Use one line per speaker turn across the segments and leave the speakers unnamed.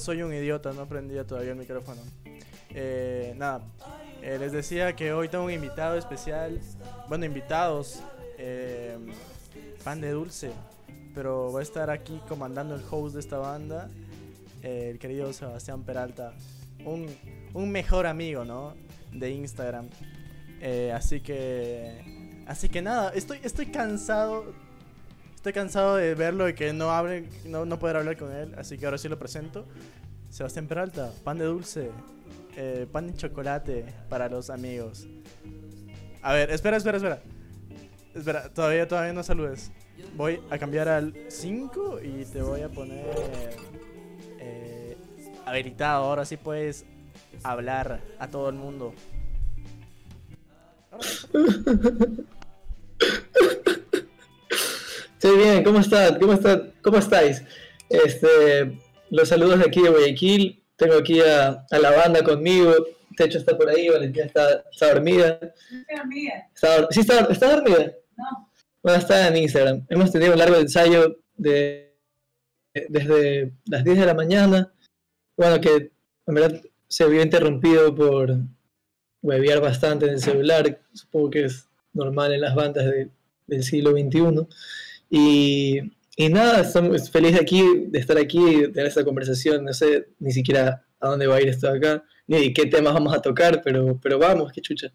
soy un idiota, no aprendía todavía el micrófono. Eh, nada, eh, les decía que hoy tengo un invitado especial. Bueno, invitados. Eh, pan de dulce. Pero va a estar aquí comandando el host de esta banda. el querido Sebastián Peralta. Un, un mejor amigo, ¿no? De Instagram. así que. Así que nada, estoy, estoy cansado Estoy cansado de verlo y que no hable, no, no poder hablar con él, así que ahora sí lo presento. Sebastián Peralta, pan de dulce, eh, pan de chocolate para los amigos. A ver, espera, espera, espera. Espera, todavía, todavía no saludes. Voy a cambiar al 5 y te voy a poner eh, habilitado. Ahora sí puedes hablar a todo el mundo.
Estoy bien, ¿cómo están? ¿Cómo? ¿Cómo estáis? Este, los saludos de aquí de Guayaquil. Tengo aquí a, la banda conmigo. Techo está por ahí, Valentina está, está dormida.
Está dormida.
¿Sí está, está dormida?
No.
Bueno, está en Instagram. Hemos tenido un largo ensayo de, desde las 10 de la mañana. Bueno, que en verdad se vio interrumpido por huevear bastante en el celular. Supongo que es normal en las bandas del siglo XXI. Y, y nada, estamos feliz de aquí, de estar aquí, de tener esta conversación. No sé ni siquiera a dónde va a ir esto de acá, ni qué temas vamos a tocar, pero, pero vamos, qué chucha.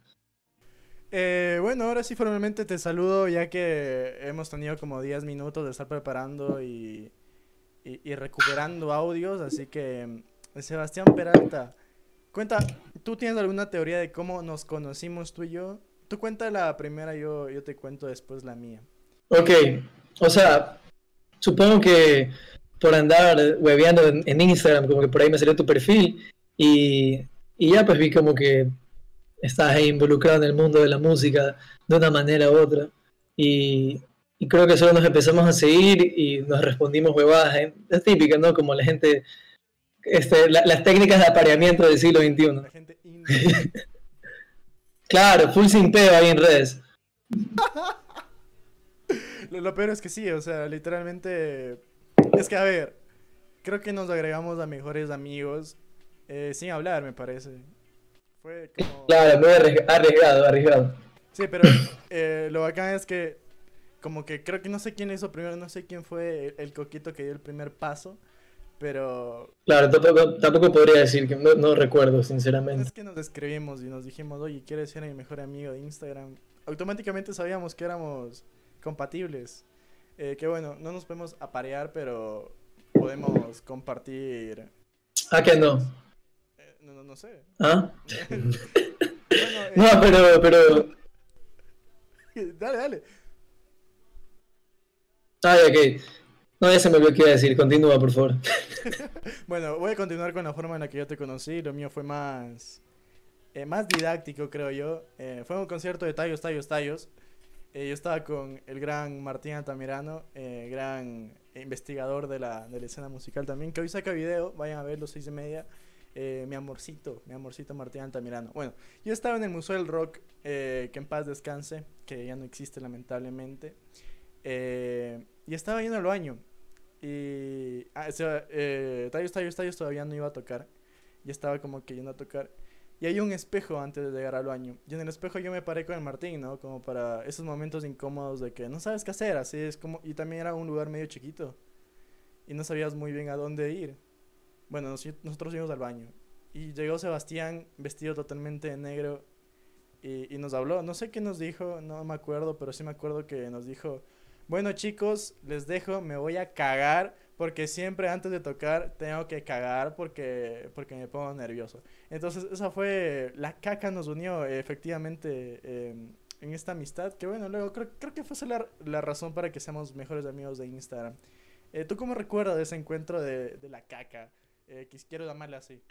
Eh, bueno, ahora sí formalmente te saludo ya que hemos tenido como 10 minutos de estar preparando y, y, recuperando audios, así que Sebastián Peralta, cuenta, ¿tú tienes alguna teoría de cómo nos conocimos tú y yo? Tú cuenta la primera, yo, yo te cuento después la mía.
Ok, o sea, supongo que por andar webeando en, Instagram, como que por ahí me salió tu perfil y, ya pues vi como que estás ahí involucrado en el mundo de la música de una manera u otra. Y, creo que solo nos empezamos a seguir y nos respondimos huevadas. ¿eh? Es típica, ¿no? Como la gente, este, las técnicas de apareamiento del siglo XXI. La gente claro, full sin peo ahí en redes.
Lo, peor es que sí, o sea, literalmente. Es que, a ver, creo que nos agregamos a mejores amigos eh, sin hablar, me parece.
Fue como. Claro, muy arriesgado, arriesgado.
Sí, pero eh, lo bacán es que, como que creo que no sé quién hizo primero, no sé quién fue el, coquito que dio el primer paso. Pero.
Claro, tampoco, tampoco podría decir que no, no, recuerdo, sinceramente.
Es que nos escribimos y nos dijimos, oye, ¿quieres ser mi mejor amigo de Instagram? Automáticamente sabíamos que éramos compatibles. Eh, que bueno, no nos podemos aparear, pero podemos compartir.
¿Ah, que no?
Eh, no, no, sé.
¿Ah? no, eh, pero, pero.
dale, dale.
Ay, ok. No, ya se me olvidó qué iba a decir. Continúa, por favor.
bueno, voy a continuar con la forma en la que yo te conocí. Lo mío fue más. más didáctico, creo yo. fue un concierto de tallos, tallos, tallos. Eh, yo estaba con el gran Martín Altamirano, eh, gran investigador de la, de la, escena musical también, que hoy saca video, vayan a ver los seis y media. Eh, mi amorcito, mi amorcito Martín Altamirano. Bueno, yo estaba en el Museo del Rock, que en paz descanse, que ya no existe lamentablemente. y estaba yendo al baño. Y. Ah, o sea, tallos, tallos, tallos todavía no iba a tocar. Y estaba como que yendo a tocar. Y hay un espejo antes de llegar al baño. Y en el espejo yo me paré con el Martín, ¿no? Como para esos momentos incómodos de que no sabes qué hacer, así es como... Y también era un lugar medio chiquito. Y no sabías muy bien a dónde ir. Bueno, nosotros fuimos al baño. Y llegó Sebastián vestido totalmente de negro y, y, nos habló. No sé qué nos dijo, no me acuerdo, pero sí me acuerdo que nos dijo, bueno chicos, les dejo, me voy a cagar porque siempre antes de tocar tengo que cagar porque, porque me pongo nervioso. Entonces esa fue, la caca nos unió efectivamente em, en esta amistad, que bueno, luego creo, creo que fue la, la razón para que seamos mejores amigos de Instagram. Eh, ¿Tú cómo recuerdas ese encuentro de, de la caca? Eh, quiero llamarle así.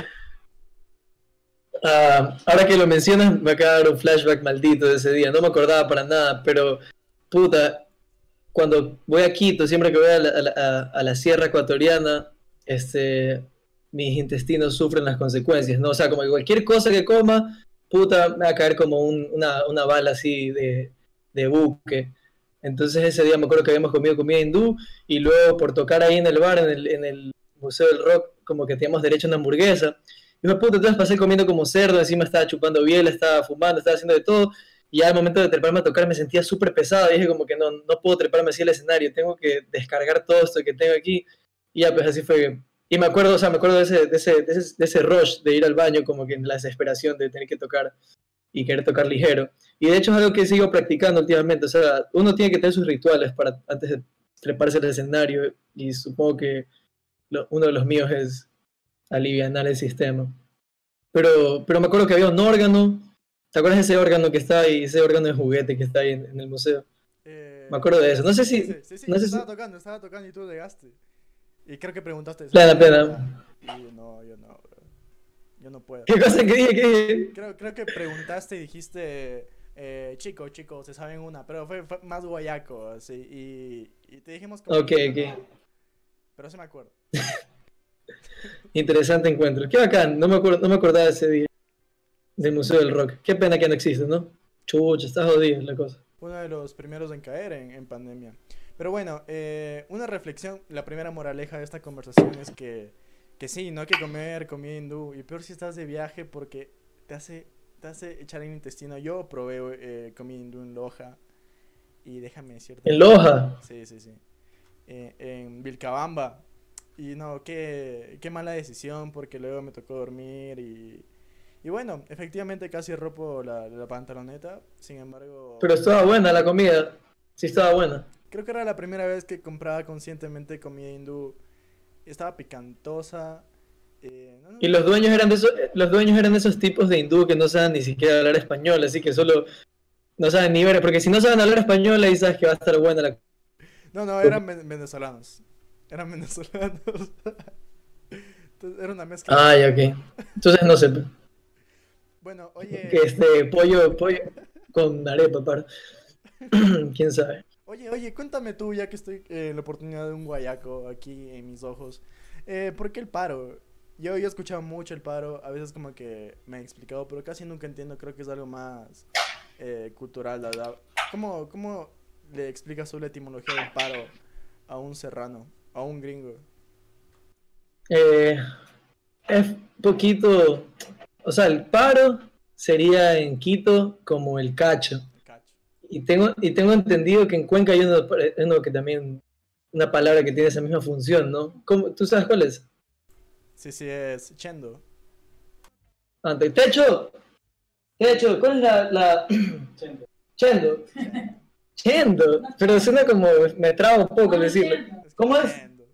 Ah, ahora que lo mencionas, me acaba de dar un flashback maldito de ese día. No me acordaba para nada, pero puta, cuando voy a Quito, siempre que voy a la, sierra ecuatoriana, este, mis intestinos sufren las consecuencias, ¿no? O sea, como que cualquier cosa que coma, puta, me va a caer como una, una, bala así de, de, buque. Entonces ese día me acuerdo que habíamos comido comida hindú y luego por tocar ahí en el bar, en el, en el Museo del Rock, como que teníamos derecho a una hamburguesa. Y me puta, entonces pasé comiendo como cerdo, encima estaba chupando biela, estaba fumando, estaba haciendo de todo. Y al momento de treparme a tocar me sentía súper pesado. Dije como que no, no puedo treparme así al escenario, tengo que descargar todo esto que tengo aquí. Y ya pues así fue. Y me acuerdo, o sea, me acuerdo de ese, de ese, de ese, rush de ir al baño, como que en la desesperación de tener que tocar y querer tocar ligero. Y de hecho es algo que sigo practicando últimamente. O sea, uno tiene que tener sus rituales para antes de treparse al escenario. Y supongo que uno de los míos es aliviar el sistema. Pero, pero me acuerdo que había un órgano. ¿Te acuerdas de ese órgano que está ahí? Ese órgano de juguete que está ahí en, en el museo.
Eh,
Me acuerdo de eso. No sé si.
Sí, sí, sí,
no sé
estaba
si-
tocando, estaba tocando y tú llegaste. Y creo que preguntaste.
Plena, plena.
Y yo, no, yo no, bro. Yo no puedo.
¿Qué cosa que dije? ¿Qué dije?
Creo, creo que preguntaste y dijiste, eh, chico, chico, se saben una, pero fue, fue más guayaco, así, y, y te dijimos como...
Ok,
que
ok.
Pero sí me acuerdo.
Interesante encuentro. Qué bacán. No me, acuerdo, no me acordaba de ese día. Del Museo del Rock. Qué pena que no existe, ¿no? Chucha, está jodido la cosa.
Uno de los primeros en caer en, en pandemia. Pero bueno, eh, una reflexión, la primera moraleja de esta conversación es que, que sí, no hay que comer comida hindú, y peor si estás de viaje porque te hace, te hace echar el intestino. Yo probé eh, comida hindú en Loja, y déjame decirte...
En Loja.
Sí, sí, sí. Eh, en Vilcabamba. Y no, qué, qué mala decisión porque luego me tocó dormir y... Y bueno, efectivamente casi rompo la, la pantaloneta, sin embargo...
Pero estaba buena la comida. Sí, estaba buena.
Creo que era la primera vez que compraba conscientemente comida hindú. Estaba picantosa. eh, no, no,
Y los dueños eran de esos, los dueños eran de esos tipos de hindú que no saben ni siquiera hablar español, así que solo no saben ni ver, porque si no saben hablar español ahí sabes que va a estar buena la
no, no, eran ven- venezolanos. Eran venezolanos. Entonces, era una mezcla.
Ah, ya, ok. Entonces no sé.
Bueno, oye...
Que este pollo, pollo con arepa, para. ¿Quién sabe?
Oye, oye, cuéntame tú, ya que estoy eh, en la oportunidad de un guayaco aquí en mis ojos. Eh, ¿Por qué el paro? Yo, yo he escuchado mucho el paro, a veces como que me he explicado, pero casi nunca entiendo, creo que es algo más eh, cultural, la verdad. ¿Cómo, ¿Cómo le explicas tú la etimología del paro a un serrano, a un gringo?
Eh, es poquito. O sea, el paro sería en Quito como el cacho.
Cacho.
Y tengo, y tengo entendido que en Cuenca hay uno, uno que también. Una palabra que tiene esa misma función, ¿no? ¿Cómo- ¿Tú sabes cuál es?
Sí, sí, es chendo.
Ante techo. Techo, ¿cuál es la. la... Chendo. Chendo. Pero suena como. Me trabo un poco decirlo. ¿Cómo es?
chendo.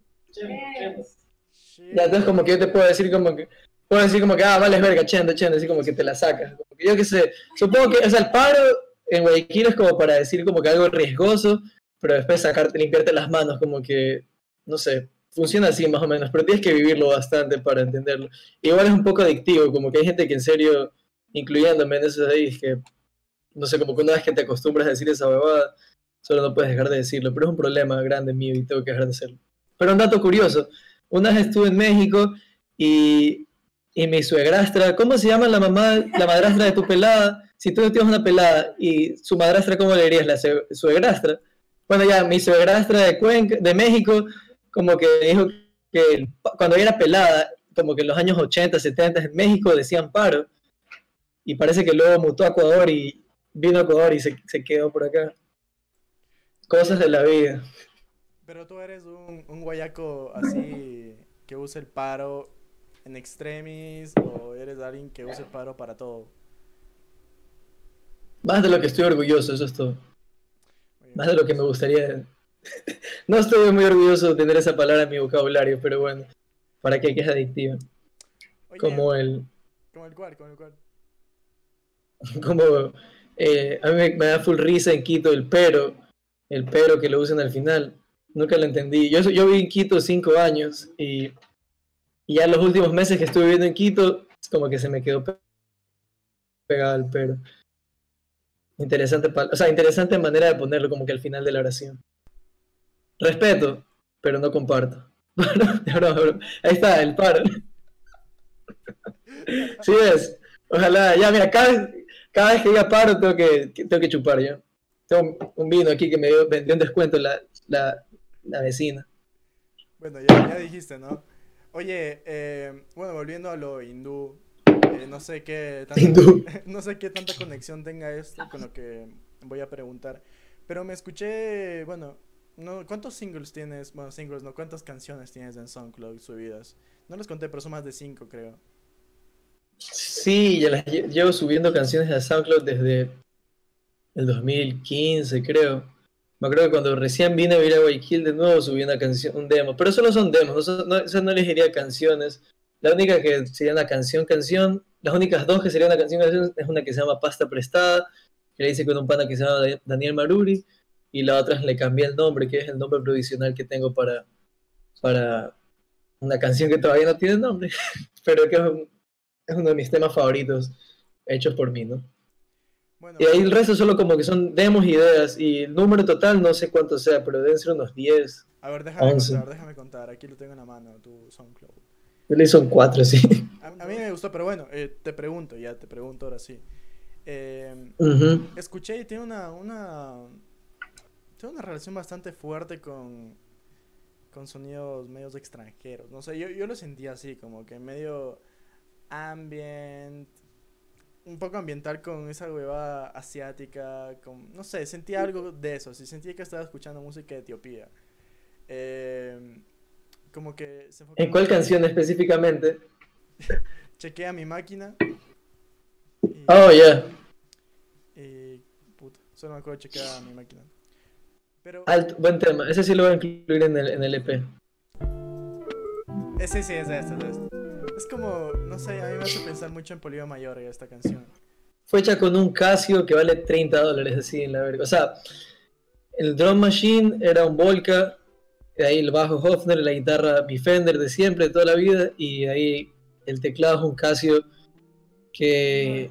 Ya, entonces como que yo te puedo decir como que, puedo decir como que, ah, vale, verga, chendo, chendo, así como que te la sacas. Yo qué sé, supongo que, o sea, el paro en Guayaquil es como para decir como que algo riesgoso, pero después sacarte, limpiarte las manos, como que, no sé, funciona así más o menos, pero tienes que vivirlo bastante para entenderlo. Igual es un poco adictivo, como que hay gente que en serio, incluyéndome en esos ahí, es que, no sé, como que una vez que te acostumbras a decir esa huevada, solo no puedes dejar de decirlo, pero es un problema grande mío y tengo que dejar de hacerlo. Pero un dato curioso, una vez estuve en México y, y mi suegrastra, ¿cómo se llama la mamá, la madrastra de tu pelada? Si tú tienes una pelada y su madrastra, ¿cómo le dirías? La sue- suegrastra. Bueno, ya, mi suegrastra de Cuenca, de México, como que dijo que cuando era pelada, como que en los años 80, 70 en México decían paro. Y parece que luego mutó a Ecuador y vino a Ecuador y se, quedó por acá. Cosas de la vida.
Pero tú eres un guayaco así que usa el paro en extremis o eres alguien que usa el paro para todo.
Más de lo que estoy orgulloso, eso es todo. Más de lo que me gustaría. No estoy muy orgulloso de tener esa palabra en mi vocabulario, pero bueno, para qué que es adictiva. Como el,
como el cual, como el cual.
como eh, a mí me, me da full risa en Quito el pero, el pero que lo usan al final. Nunca lo entendí. Yo, yo viví en Quito cinco años y, y ya los últimos meses que estuve viviendo en Quito, como que se me quedó pe- pegado el pero. Interesante, o sea, interesante manera de ponerlo como que al final de la oración. Respeto, pero no comparto. Ahí está, el paro. Sí ves, ojalá, ya mira, cada vez, cada vez que diga paro tengo que, tengo que chupar yo. Tengo un, vino aquí que me dio, un descuento la, la, la vecina.
Bueno, ya, ya dijiste, ¿no? Oye, eh, bueno, volviendo a lo hindú, eh, no sé qué
Hindú.
no sé qué tanta conexión tenga esto con lo que voy a preguntar, pero me escuché, bueno, no, ¿cuántos singles tienes? Bueno, singles, no, ¿cuántas canciones tienes en SoundCloud subidas? No les conté, pero son más de cinco, creo.
Sí, ya las lle- llevo subiendo canciones a SoundCloud desde el 2015, creo. Me acuerdo que cuando recién vine a vivir a Guayaquil de nuevo subí una canción, un demo, pero solo son demos, no, son- no, esas no les diría canciones. La única que sería una canción, canción, las únicas dos que serían una canción, canción es una que se llama Pasta Prestada, que la hice con un pana que se llama Da- Daniel Maruri, y la otra le cambié el nombre, que es el nombre provisional que tengo para, para una canción que todavía no tiene nombre, pero que es, es uno de mis temas favoritos hechos por mí, ¿no?
Bueno,
Y ahí el resto solo como que son demos, ideas, y el número total no sé cuánto sea, pero deben ser unos 10.
a ver, déjame
once.
contar, déjame contar, aquí lo tengo en la mano, tu SoundCloud.
Yo le son 4, sí.
A, a mí me gustó, pero bueno, eh, te pregunto, ya te pregunto ahora sí. Eh, escuché y tiene una, una, tiene una relación bastante fuerte con, con sonidos medios extranjeros. No sé, yo, yo lo sentí así, como que medio ambient, un poco ambiental con esa huevada asiática, con, no sé, sentí algo de eso, sí, sentí que estaba escuchando música de Etiopía. Eh, como que se
¿En cuál canción específicamente?
Chequea mi máquina. Y,
Oh, ya.
y- puta, solo me acuerdo de chequear mi máquina. Pero
Alto, buen tema. Ese sí lo voy a incluir en el, en el EP.
eh, sí, sí, es de este, es de como, no sé, a mí me hace pensar mucho en Polígono Mayor esta canción.
Fue hecha con un Casio que vale 30 dólares, así en la verga. O sea, el drum machine era un Volca, de ahí el bajo Hofner, la guitarra mi Fender de siempre, de toda la vida, y ahí el teclado es un Casio que,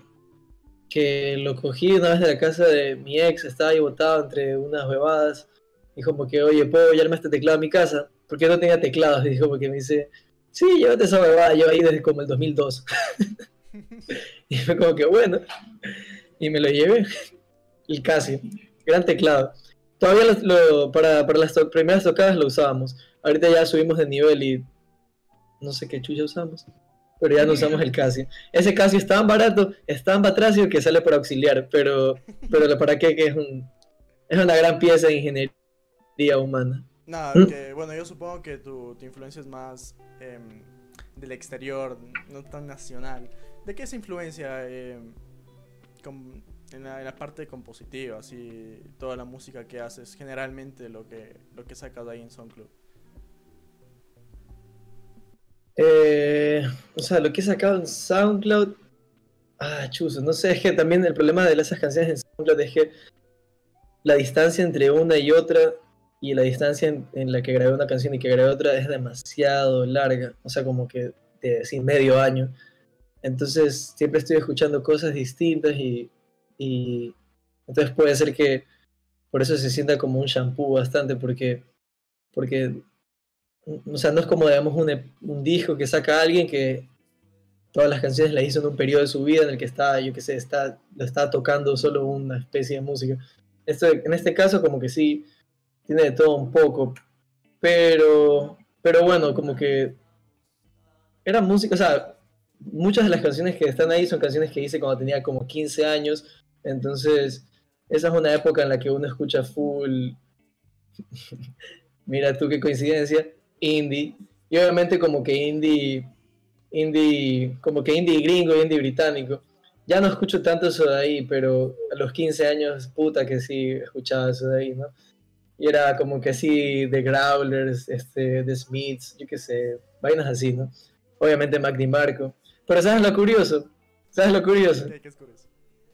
que lo cogí una vez de la casa de mi ex, estaba ahí botado entre unas bebadas, y como que, oye, ¿puedo llevarme este teclado a mi casa? Porque no tenía teclados, y porque me dice, sí, llévate esa bebada, yo ahí desde como el 2002. Y fue como que bueno. Y me lo llevé. El Casio. Gran teclado. Todavía lo, lo- para, para las to- primeras tocadas lo usábamos. Ahorita ya subimos de nivel y no sé qué chucha usamos. Pero ya no usamos el Casio. Ese Casio es tan barato, es tan batracio que sale para auxiliar. Pero, pero para qué que es un es una gran pieza de ingeniería humana.
Nada,
¿Mm?
que bueno, yo supongo que tu, tu influencia es más em, del exterior, no tan nacional. ¿De qué es influencia em, en, la, en la parte compositiva, así toda la música que haces, generalmente lo que lo que sacas de ahí en SoundCloud?
Eh, o sea, lo que he sacado en SoundCloud. Ah, chuzo, no sé, es que también el problema de esas canciones en SoundCloud es que la distancia entre una y otra y la distancia en, la que grabé una canción y que grabé otra es demasiado larga. O sea, como que de así medio año. Entonces siempre estoy escuchando cosas distintas y, y entonces puede ser que por eso se sienta como un shampoo bastante porque, porque o sea, no es como, digamos, un disco que saca alguien que todas las canciones las hizo en un periodo de su vida en el que está, yo qué sé, está, lo está tocando solo una especie de música. Esto, en este caso, como que sí, tiene de todo un poco, pero, pero bueno, como que era música, o sea, muchas de las canciones que están ahí son canciones que hice cuando tenía como 15 años, entonces esa es una época en la que uno escucha full, mira tú qué coincidencia, indie, y obviamente como que indie, indie, como que indie gringo indie británico. Ya no escucho tanto eso de ahí, pero a los 15 años, puta que sí escuchaba eso de ahí, ¿no? Y era como que así, The Growlers, este, The Smiths, yo qué sé, vainas así, ¿no? Obviamente Mac Marco. Pero ¿sabes lo curioso? ¿Sabes lo curioso?
¿Qué, es curioso?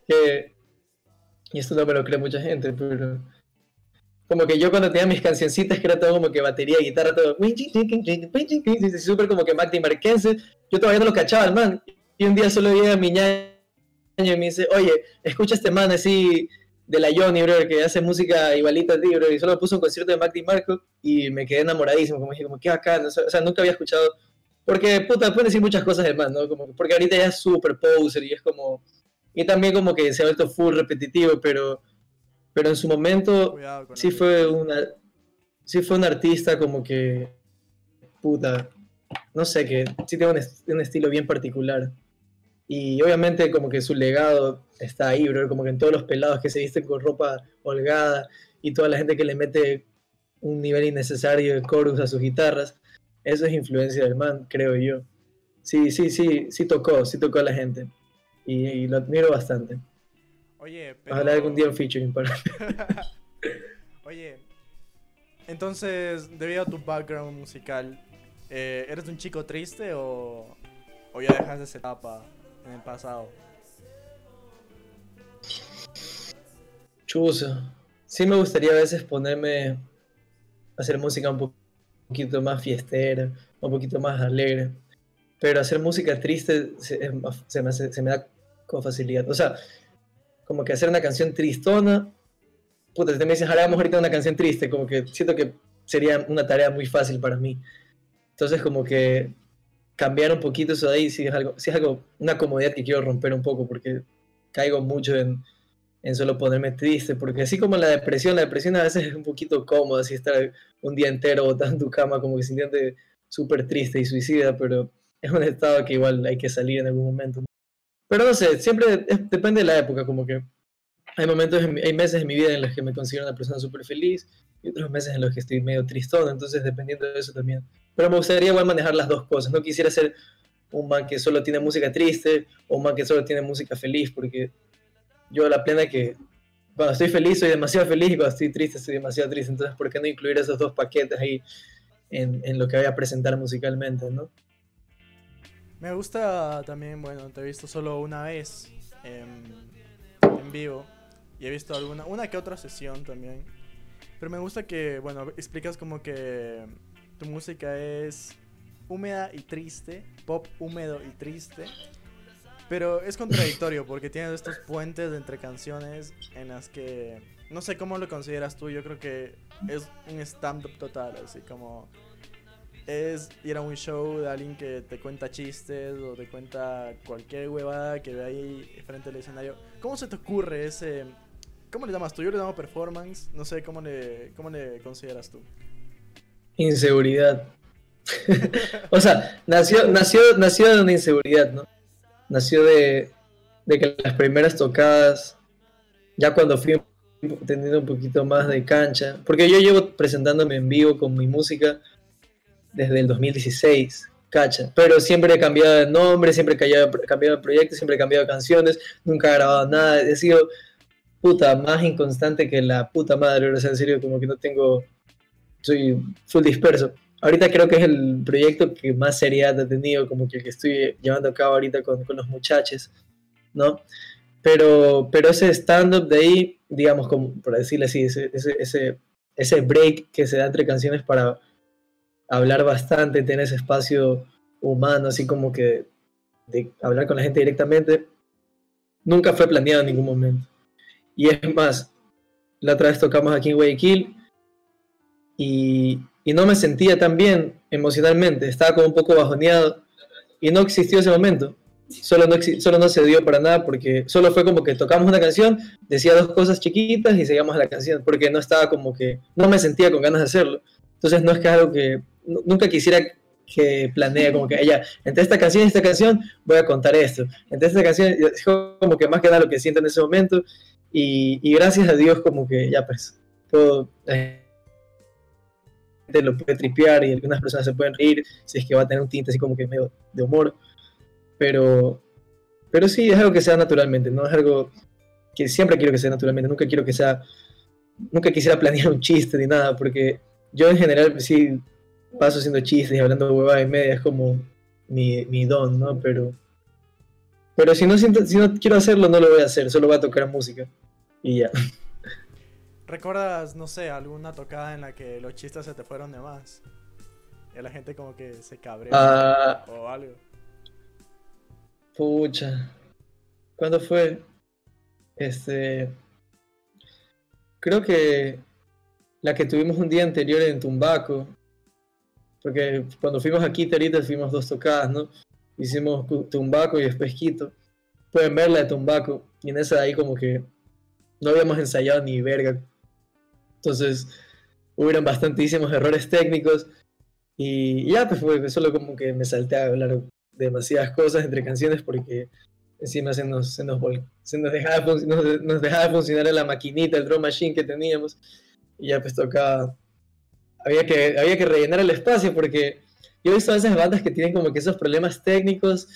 que, y esto no me lo cree mucha gente, pero como que yo cuando tenía mis cancioncitas, que era todo como que batería, guitarra, todo, súper como que Mac Marquense, yo todavía no lo cachaba el man, y un día solo llega mi ñaño y me dice, oye, escucha este man así de la Johnny, bro, que hace música igualita a ti, bro, y solo puso un concierto de Mac Marco y me quedé enamoradísimo, como dije, como qué bacán, o sea, nunca había escuchado, porque, puta, pueden decir muchas cosas del man, ¿no? Como, porque ahorita ya es súper poser y es como, y también como que se ha vuelto full repetitivo, pero, pero en su momento sí fue una sí fue un artista como que puta no sé, que sí tiene un, estilo bien particular. Y obviamente como que su legado está ahí, bro, como que en todos los pelados que se visten con ropa holgada y toda la gente que le mete un nivel innecesario de chorus a sus guitarras, eso es influencia del man, creo yo. Sí, sí, sí, sí tocó, sí tocó a la gente. Y, lo admiro bastante.
Oye, pero...
Ojalá algún día un featuring para...
Oye, entonces, debido a tu background musical, eh, ¿eres un chico triste o, o ya dejaste esa etapa en el pasado?
Chuso. Sí me gustaría a veces ponerme a hacer música un poquito más fiestera, un poquito más alegre. Pero hacer música triste se, me, se da con facilidad. O sea, como que hacer una canción tristona puta, si te me dices, hagamos ahorita una canción triste, como que siento que sería una tarea muy fácil para mí. Entonces, como que cambiar un poquito eso de ahí, si es algo, si es algo, una comodidad que quiero romper un poco, porque caigo mucho en, en solo ponerme triste, porque así como la depresión, la depresión a veces es un poquito cómoda, así estar un día entero botando tu cama, como que sintiente súper triste y suicida, pero es un estado que igual hay que salir en algún momento. Pero no sé, siempre depende de la época, como que hay momentos, hay meses en mi vida en los que me considero una persona súper feliz y otros meses en los que estoy medio tristón, entonces dependiendo de eso también. Pero me gustaría igual manejar las dos cosas, no quisiera ser un man que solo tiene música triste o un man que solo tiene música feliz, porque yo la plena que cuando estoy feliz soy demasiado feliz y cuando estoy triste soy demasiado triste, entonces ¿por qué no incluir esos dos paquetes ahí en, en lo que voy a presentar musicalmente, no?
Me gusta también, bueno, te he visto solo una vez en vivo y he visto alguna, una que otra sesión también. Pero me gusta que, bueno, explicas como que tu música es húmeda y triste, pop húmedo y triste. Pero es contradictorio porque tienes estos puentes entre canciones en las que no sé cómo lo consideras tú, yo creo que es un stand-up total, así como es ir a un show de alguien que te cuenta chistes o te cuenta cualquier huevada que ve ahí frente al escenario. ¿Cómo se te ocurre ese ¿Cómo le llamas tú? Yo le llamo performance. No sé, ¿cómo le, cómo le consideras tú?
Inseguridad. o sea, nació, nació, nació de una inseguridad, ¿no? Nació de, de que las primeras tocadas, ya cuando fui teniendo un poquito más de cancha, porque yo llevo presentándome en vivo con mi música desde el 2016, cacha, pero siempre he cambiado de nombre, siempre he cambiado de proyecto, siempre he cambiado de canciones, nunca he grabado nada, he sido puta, más inconstante que la puta madre, o sea, en serio, como que no tengo, soy full disperso. Ahorita creo que es el proyecto que más seriedad ha tenido, como que el que estoy llevando a cabo ahorita con, con los muchachos, ¿no? Pero, pero ese stand-up de ahí, digamos, como por decirle así, ese, ese, ese, break que se da entre canciones para hablar bastante, tener ese espacio humano, así como que de hablar con la gente directamente, nunca fue planeado en ningún momento. Y es más, la otra vez tocamos aquí en Guayaquil y, y no me sentía tan bien emocionalmente, estaba como un poco bajoneado y no existió ese momento. Solo no, solo no se dio para nada porque solo fue como que tocamos una canción, decía dos cosas chiquitas y seguíamos a la canción, porque no estaba como que, no me sentía con ganas de hacerlo. Entonces no es que algo que, nunca quisiera que planea como que ella, entre esta canción y esta canción voy a contar esto, entre esta canción, como que más que nada lo que siento en ese momento y, gracias a Dios como que ya pues todo la gente lo puede tripear y algunas personas se pueden reír si es que va a tener un tinte así como que medio de humor. Pero, pero sí, es algo que sea naturalmente, no es algo que siempre quiero que sea naturalmente, nunca quiero que sea, nunca quisiera planear un chiste ni nada, porque yo en general sí paso haciendo chistes y hablando huevadas y media, es como mi, mi don, ¿no? Pero, pero si no, siento, si no quiero hacerlo, no lo voy a hacer, solo voy a tocar música. Y ya.
¿Recuerdas, no sé, alguna tocada en la que los chistes se te fueron de más? Y la gente como que se cabrea ah. o algo.
Pucha. ¿Cuándo fue? Este. Creo que la que tuvimos un día anterior en Tumbaco. Porque cuando fuimos aquí, ahorita fuimos dos tocadas, ¿no? Hicimos Tumbaco y después Quito. Pueden ver la de Tumbaco. Y en esa de ahí como que no habíamos ensayado ni verga. Entonces, hubieron bastantísimos errores técnicos Y ya, pues fue solo como que me salté a hablar demasiadas cosas entre canciones porque encima se nos, se nos, se nos, dejaba, nos, nos dejaba funcionar la maquinita, el drum machine que teníamos. Y ya pues tocaba, había que, había que rellenar el espacio porque yo he visto a esas bandas que tienen como que esos problemas técnicos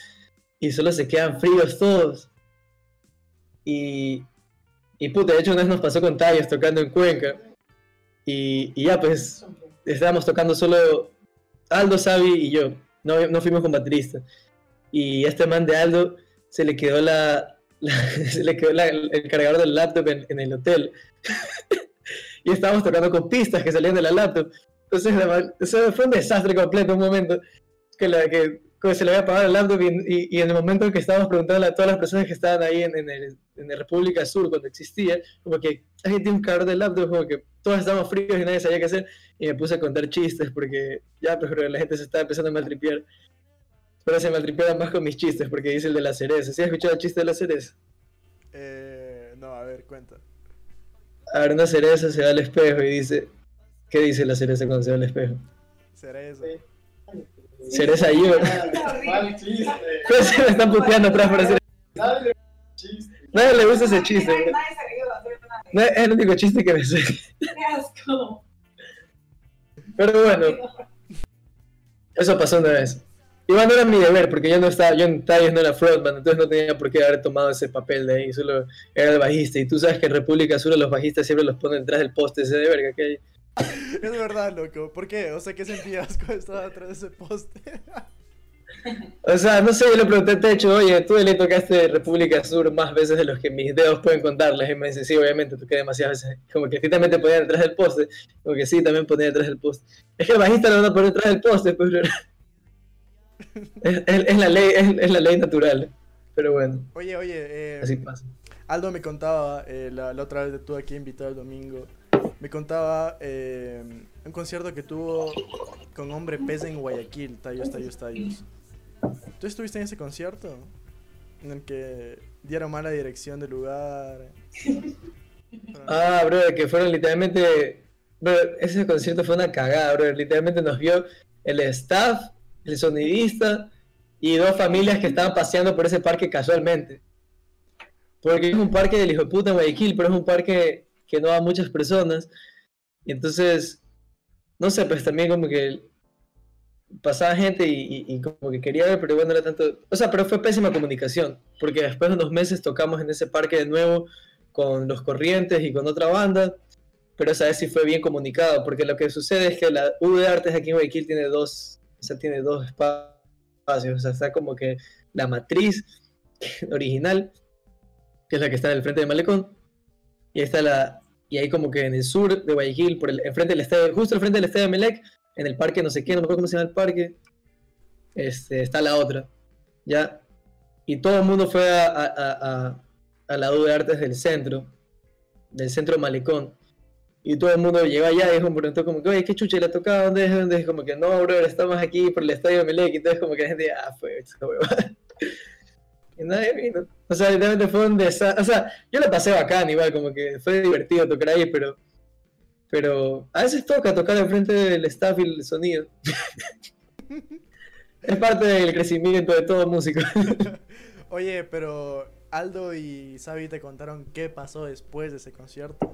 y solo se quedan fríos todos. Y, y puta, de hecho una vez nos pasó con Tallos tocando en Cuenca. Y, y ya pues estábamos tocando solo Aldo, Sabi y yo. No, no fuimos con baterista. Y este man de Aldo se le quedó la, se le quedó el cargador del laptop en, el hotel. y estábamos tocando con pistas que salían de la laptop. Entonces, fue un desastre completo, un momento que, se le había apagado el laptop y, y, en el momento en que estábamos preguntando a todas las personas que estaban ahí en, en, el, en la República Sur cuando existía, como que alguien tiene un cargador del laptop, como que todos estábamos fríos y nadie sabía qué hacer y me puse a contar chistes porque ya, pero pues, la gente se estaba empezando a maltripear. Pero se maltripeaban más con mis chistes porque dice el de la cereza. ¿Sí has escuchado el chiste de la cereza?
Eh, no, a ver, cuenta.
A ver, una cereza se va al espejo y dice, ¿qué dice la cereza cuando se va al espejo?
Cereza.
Cereza yo. Pues se me están puteando atrás por hacer Nadie le gusta ese chiste. No, es el único chiste que me sé. Pero bueno, eso pasó una vez. Igual no era mi deber, porque yo no estaba, yo en Talles no era frontman, entonces no tenía por qué haber tomado ese papel de ahí, solo era el bajista. Y tú sabes que en República Sur los bajistas siempre los ponen detrás del poste ese de verga que hay.
Es verdad, loco. ¿Por qué? O sea, ¿qué sentías cuando estaba detrás de ese poste?
O sea, no sé, yo le pregunté a Techo, oye, tú le tocaste República Sur más veces de los que mis dedos pueden contarles. Y me dice, sí, obviamente, toqué demasiadas veces. Como que también te ponían detrás del poste. Como que sí, también ponía detrás del poste. Es que el bajista lo van a poner detrás del poste, pues. es, es, la ley, es, la ley natural. Pero bueno.
Oye, oye, eh,
así pasa.
Aldo me contaba, eh, la, la, otra vez de tú aquí invitado el domingo, me contaba eh, un concierto que tuvo con Hombre Pez en Guayaquil, Tallos, Tallos, Tallos. ¿Tú estuviste en ese concierto? En el que dieron mala dirección del lugar.
Ah, bro, que fueron literalmente. Bro, ese concierto fue una cagada, bro. Literalmente nos vio el staff, el sonidista y dos familias que estaban paseando por ese parque casualmente. Porque es un parque del hijo de puta Guayaquil, pero es un parque que no va muchas personas. Y entonces, no sé, pues también como que pasaba gente y, como que quería ver, pero bueno, no era tanto... O sea, pero fue pésima comunicación, porque después de unos meses tocamos en ese parque de nuevo con Los Corrientes y con otra banda, pero esa vez sí fue bien comunicado, porque lo que sucede es que la U de Artes aquí en Guayaquil tiene dos, o sea, tiene dos espacios, o sea, está como que la matriz original, que es la que está en el frente de Malecón, y ahí está la... Y ahí como que en el sur de Guayaquil, por el, enfrente del estadio, justo al frente del estadio de Melec, en el parque no sé qué, no me acuerdo cómo se llama el parque, este, está la otra, ¿ya? Y todo el mundo fue a, a, a, la U de Artes del centro, del centro Malecón. Y todo el mundo llegó allá y dijo, preguntó como que, oye, ¿qué chucha le ha tocado? ¿Dónde es? ¿Dónde es? Como que, no, bro, estamos aquí por el estadio de Melec. Y entonces como que la gente, ah, fue Y nadie vino. O sea, literalmente fue un desastre. O sea, yo le pasé bacán igual, como que fue divertido tocar ahí, pero pero a veces toca tocar enfrente del staff y el sonido. es parte del crecimiento de todo músico.
Oye, pero Aldo y Xavi te contaron qué pasó después de ese concierto.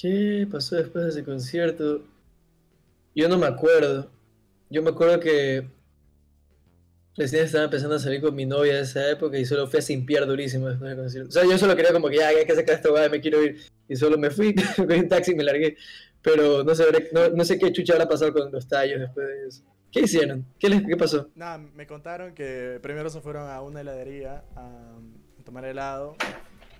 ¿Qué pasó después de ese concierto? Yo no me acuerdo. Yo me acuerdo que Recién estaba empezando a salir con mi novia de esa época y solo fui a simpiar durísimo después del concierto. O sea, yo solo quería como que ya hay que sacar esta y me quiero ir. Y solo me fui, cogí un taxi y me largué. Pero no sé, no, no sé qué chucha habrá pasado con los tallos después de eso. ¿Qué hicieron? ¿Qué, les, qué pasó?
Nada, me contaron que primero se fueron a una heladería a, tomar helado.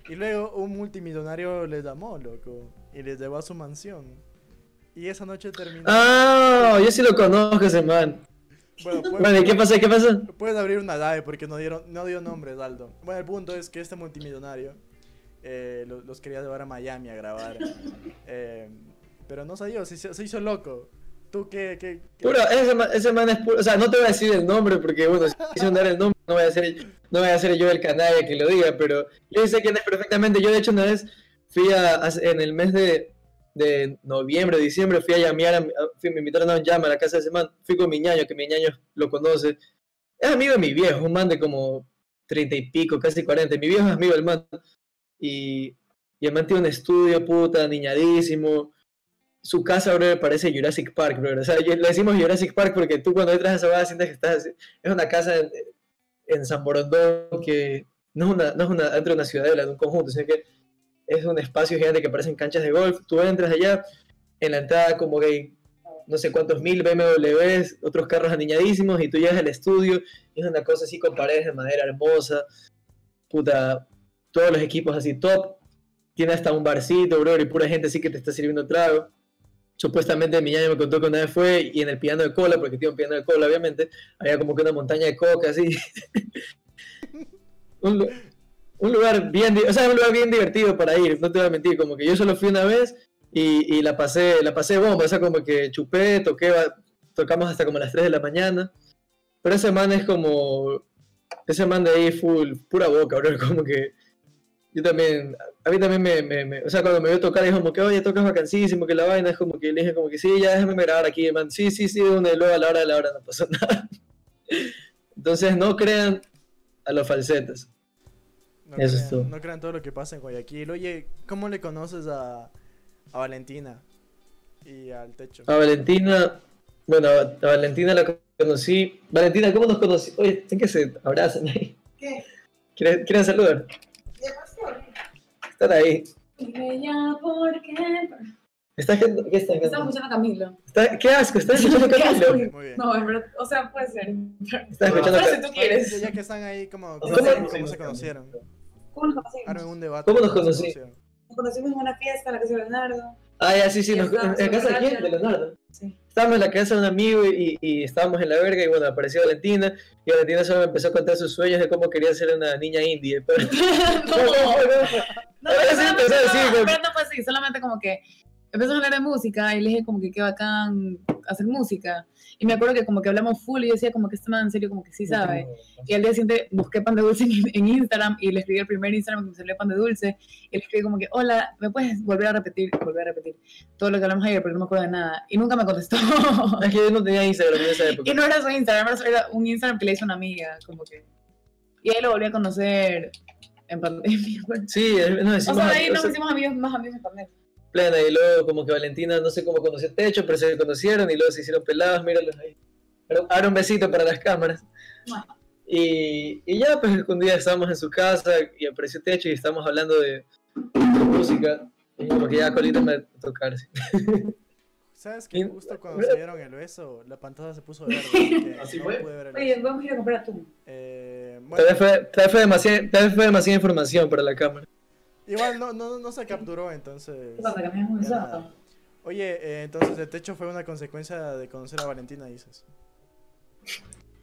Y luego un multimillonario les llamó, loco. Y les llevó a su mansión. Y esa noche terminó.
¡Ah! Yo sí lo conozco ese man. Bueno, ¿qué pasó? ¿Qué pasó?
Puedes abrir una DAE porque no, dieron, no dio nombre, Daldo. Bueno, el punto es que este multimillonario eh, los, quería llevar a Miami a grabar. Eh, pero no salió, se, se, hizo loco. ¿Tú qué? qué,
Puro, ese, man, ese man es puro. O sea, no te voy a decir el nombre porque, bueno, si quise dar el nombre, no voy, a ser, no voy a ser yo el canalla que lo diga, pero yo sé quién es perfectamente. Yo, de hecho, una vez fui a, en el mes de, de noviembre, diciembre, fui a llamear, a, fui, me invitaron a un llama a la casa de ese man, fui con mi ñaño, que mi ñaño lo conoce, es amigo de mi viejo, un man de como treinta y pico, casi cuarenta, mi viejo es amigo del man, y, y el man tiene un estudio, puta, niñadísimo, su casa, bro, parece Jurassic Park, bro, o sea, le decimos Jurassic Park porque tú cuando entras a esa base sientes que estás, es una casa en, en San Borondón que no es una, no es una, dentro de una ciudadela, de un conjunto, sino que es un espacio gigante que parecen canchas de golf. Tú entras allá, en la entrada como que hay no sé cuántos mil BMWs, otros carros aniñadísimos, y tú llegas al estudio, y es una cosa así con paredes de madera hermosa, puta, todos los equipos así top, tiene hasta un barcito, bro, y pura gente así que te está sirviendo trago. Supuestamente mi ñaño me contó que una vez fue y en el piano de cola, porque tiene un piano de cola, obviamente, había como que una montaña de coca así. un, un lugar bien, o sea, un lugar bien divertido para ir, no te voy a mentir, como que yo solo fui una vez y, y la pasé, la pasé bomba, o sea, como que chupé, toqué, tocamos hasta como las 3 de la mañana, pero ese man es como, ese man de ahí full, pura boca, bro, como que yo también, a mí también me, me, o sea, cuando me vio tocar, es como que, oye, tocas vacancísimo, que la vaina es como que le dije como que, sí, ya déjame grabar aquí, man, sí, sí, sí, donde luego a la hora de la hora no pasó nada. Entonces, no crean a los falsetes.
No crean, no crean todo lo que pasa en Guayaquil. Oye, ¿cómo le conoces a, a Valentina y al techo?
A Valentina, bueno, a Valentina la conocí. Valentina, ¿cómo nos conocí? Oye, ¿en que se abrazan ahí?
¿Qué?
¿Quieren, ¿quieren saludar?
¿Qué pasó?
Están ahí.
Ella, ¿por qué?
¿Estás, ¿Qué estás
Estaba escuchando a Camilo.
¿Está, ¿Qué asco? ¿Estás escuchando a
Qué asco.
Camilo?
Muy bien.
No, es verdad. O sea, puede ser.
¿Estás escuchando a
Pero si
Camilo?
tú quieres.
Ya que están ahí, como,
¿Cómo
¿cómo, cómo se conocieron?
¿Cómo nos conocimos?
Un debate.
¿Cómo nos
conocieron.
Nos conocimos en una fiesta en la casa de Leonardo.
Ah, ya, sí, sí. Nos, ¿En
en
casa de quién? De Leonardo.
Sí.
Estábamos en la casa de un amigo y, y estábamos en la verga y bueno, apareció Valentina y Valentina solo me empezó a contar sus sueños de cómo quería ser una niña indie. Pero...
no,
no,
no,
Ahora sí
pero,
empezó a decir,
no,
como-
pero no fue así, solamente como que empezamos a hablar de música y le dije como que qué bacán hacer música. Y me acuerdo que como que hablamos full y yo decía como que este man en serio como que sí sabe. Y al día siguiente busqué pan de dulce en, Instagram y le escribí el primer Instagram que me salió pan de dulce. Y le escribí como que, hola, ¿me puedes volver a repetir? Volver a repetir todo lo que hablamos ayer, pero no me acuerdo de nada. Y nunca me contestó.
Es que yo no tenía Instagram en esa época.
y no era su Instagram, era un Instagram que le hizo una amiga, como que. Y ahí lo volví a conocer en pandemia.
Sí, nos
O
decimos,
sea, de ahí
o
nos
sea,
hicimos amigos, más amigos en pandemia.
Plena y luego como que Valentina no sé cómo conoció Techo, pero se conocieron y luego se hicieron pelados, míralos ahí. Pero ahora un besito para las cámaras. Y, y ya, pues un día estábamos en su casa y apareció Techo y estábamos hablando de, de música. Y como que ya colita me tocar. sí.
¿Sabes que justo cuando se dieron el beso, la pantalla se puso verde?
¿Así
no
fue?
pude ver el
Oye, vamos a ir a comprar atún.
Eh,
Tal vez
bueno,
fue, tal vez fue demasiada, tal vez fue demasiada información para la cámara.
Igual no, no, no se capturó, entonces.
¿Qué pasa? ¿Que me has
ya? Oye, eh, entonces el techo fue una consecuencia de conocer a Valentina, dices.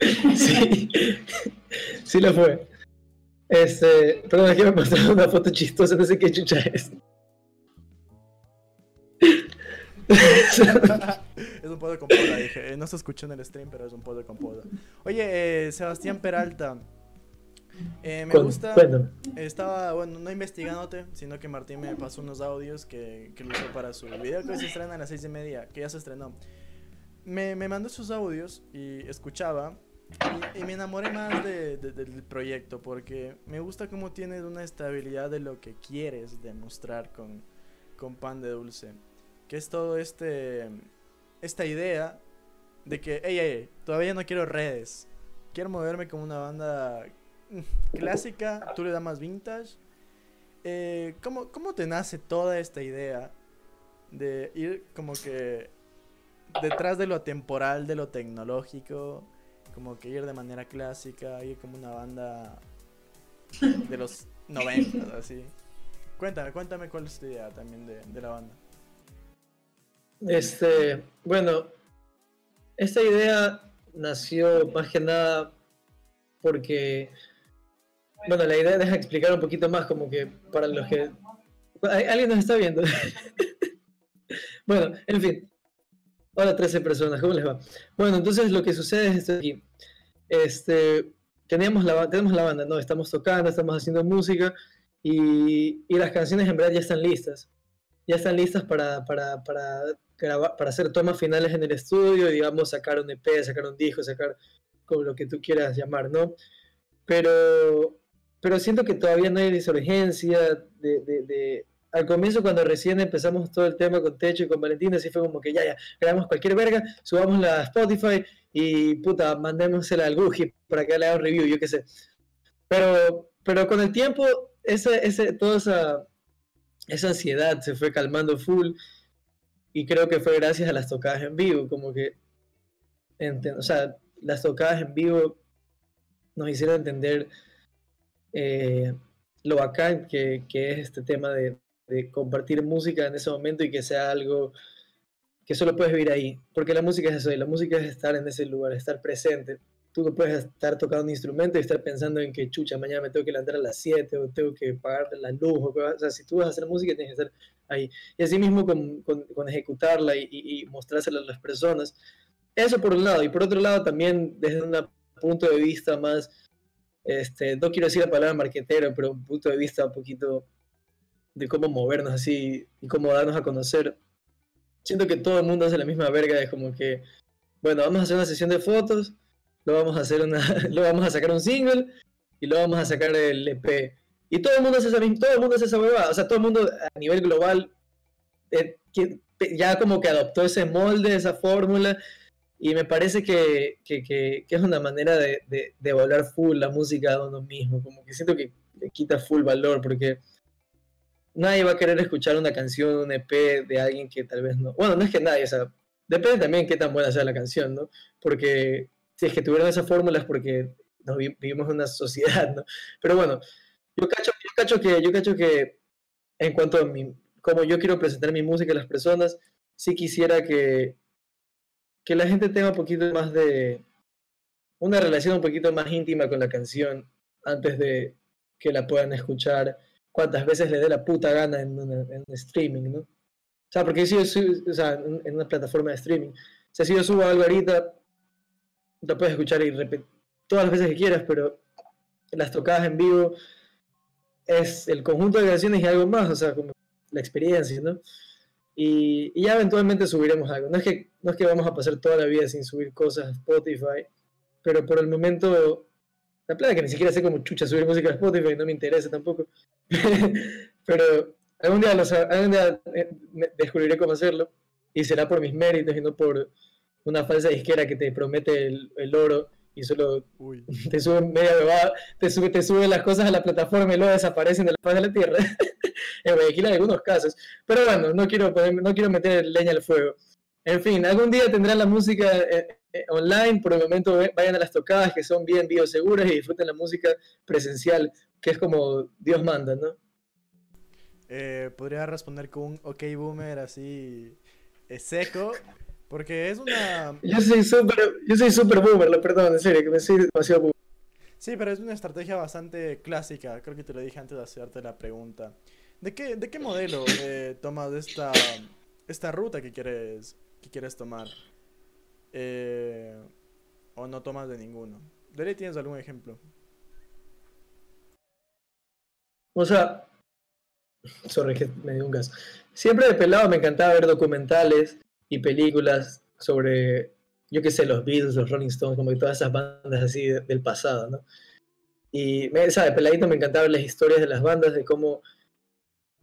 Sí, sí lo fue. Este, perdón, que me mostraron una foto chistosa, no sé qué chucha es.
es un poco con poda, dije. Eh, no se escuchó en el stream, pero es un poco con poda. Oye, eh, Sebastián Peralta. Eh, me
Cu-
gusta.
Cuéntame.
Estaba, bueno, no investigándote, sino que Martín me pasó unos audios que, que lo usó para su video que hoy se estrena a las seis y media, que ya se estrenó. Me, me mandó sus audios y escuchaba y, y me enamoré más de- de- del proyecto porque me gusta cómo tienes una estabilidad de lo que quieres demostrar con, con Pan de Dulce. Que es todo este, esta idea de que, hey, hey, todavía no quiero redes. Quiero moverme como una banda clásica, tú le das más vintage. Eh, ¿cómo, ¿Cómo te nace toda esta idea de ir como que detrás de lo temporal, de lo tecnológico, como que ir de manera clásica, ir como una banda de los 90, así? Cuéntame, cuéntame cuál es tu idea también de, de la banda.
Este, bueno, esta idea nació más que nada porque, bueno, la idea deja explicar un poquito más, como que para los que... ¿Al- ¿Alguien nos está viendo? bueno, en fin. Hola, 13 personas, ¿cómo les va? Bueno, entonces lo que sucede es esto aquí. Este, teníamos la, tenemos la banda, ¿no? Estamos tocando, estamos haciendo música y, y las canciones en verdad ya están listas. ya están listas para, para, para, grabar, para hacer tomas finales en el estudio, digamos, sacar un EP, sacar un disco, sacar como lo que tú quieras llamar, ¿no? Pero, pero siento que todavía no hay disorgencia de, de, de al comienzo cuando recién empezamos todo el tema con Techo y con Valentina, así fue como que ya, ya, grabamos cualquier verga, subámosla a Spotify y puta, mandémosela al Guji para que le haga un review, yo qué sé. Pero, pero con el tiempo, ese, ese, toda esa, esa ansiedad se fue calmando full y creo que fue gracias a las tocadas en vivo, como que, o sea, las tocadas en vivo nos hicieron entender eh, lo bacán que, que, es este tema de, compartir música en ese momento y que sea algo que solo puedes vivir ahí, porque la música es eso, la música es estar en ese lugar, estar presente. Tú no puedes estar tocando un instrumento y estar pensando en que, chucha, mañana me tengo que levantar a las 7 o tengo que pagar la luz. O, o sea, si tú vas a hacer música, tienes que estar ahí. Y así mismo con, con, ejecutarla y, mostrársela a las personas. Eso por un lado. Y por otro lado, también desde un punto de vista más, este, no quiero decir la palabra marquetero, pero un punto de vista un poquito de cómo movernos así y cómo darnos a conocer. Siento que todo el mundo hace la misma verga, es como que, bueno, vamos a hacer una sesión de fotos, lo vamos a hacer una, lo vamos a sacar un single y lo vamos a sacar el EP. Y todo el mundo hace esa, todo el mundo hace esa huevada, o sea, todo el mundo a nivel global eh, ya como que adoptó ese molde, esa fórmula, y me parece que, que, es una manera de, de, volar full la música de uno mismo, como que siento que le quita full valor, porque nadie va a querer escuchar una canción, un EP de alguien que tal vez no. Bueno, no es que nadie, o sea, depende también qué tan buena sea la canción, ¿no? Porque si es que tuvieron esas fórmulas, porque vivimos en una sociedad, ¿no? Pero bueno, yo cacho, yo cacho que, yo cacho que en cuanto a cómo yo quiero presentar mi música a las personas, sí quisiera que, que la gente tenga un poquito más de, una relación un poquito más íntima con la canción antes de que la puedan escuchar cuántas veces le dé la puta gana en, una, streaming, ¿no? O sea, porque si yo subo, o sea, en, una plataforma de streaming, si yo subo algo ahorita, lo puedes escuchar y todas las veces que quieras, pero las tocadas en vivo es el conjunto de canciones y algo más, o sea, como la experiencia, ¿no? Y, y, ya eventualmente subiremos algo. No es, que, no es que vamos a pasar toda la vida sin subir cosas a Spotify, pero por el momento, la plata que ni siquiera sé cómo chucha subir música a Spotify, no me interesa tampoco. Pero algún día, los, algún día eh, descubriré cómo hacerlo y será por mis méritos y no por una falsa disquera que te promete el, el oro y solo Uy. te sube media bebada, te sube, te sube las cosas a la plataforma y luego desaparecen de la faz de la tierra. en Guayaquil hay algunos casos. Pero bueno, no quiero, poner, no quiero meter leña al fuego. En fin, algún día tendrán la música eh, eh, online, por el momento vayan a las tocadas que son bien bioseguras y disfruten la música presencial que es como Dios manda, ¿no?
Eh, podría responder con un ok boomer así eh, seco, porque es una...
Yo soy súper yo soy super boomer, lo perdón, en serio, que me soy demasiado boomer.
Sí, pero es una estrategia bastante clásica, creo que te lo dije antes de hacerte la pregunta. ¿De qué, de qué modelo eh, tomas esta, esta ruta que quieres, que quieres tomar? Eh, ¿O no tomas de ninguno? ¿De tienes algún ejemplo?
O sea, sorry que me dio un gas. Siempre de pelado me encantaba ver documentales y películas sobre, yo qué sé, los Beatles, los Rolling Stones, como que todas esas bandas así de, del pasado, ¿no? Y, me, ¿sabes? Peladito me encantaba ver las historias de las bandas, de cómo,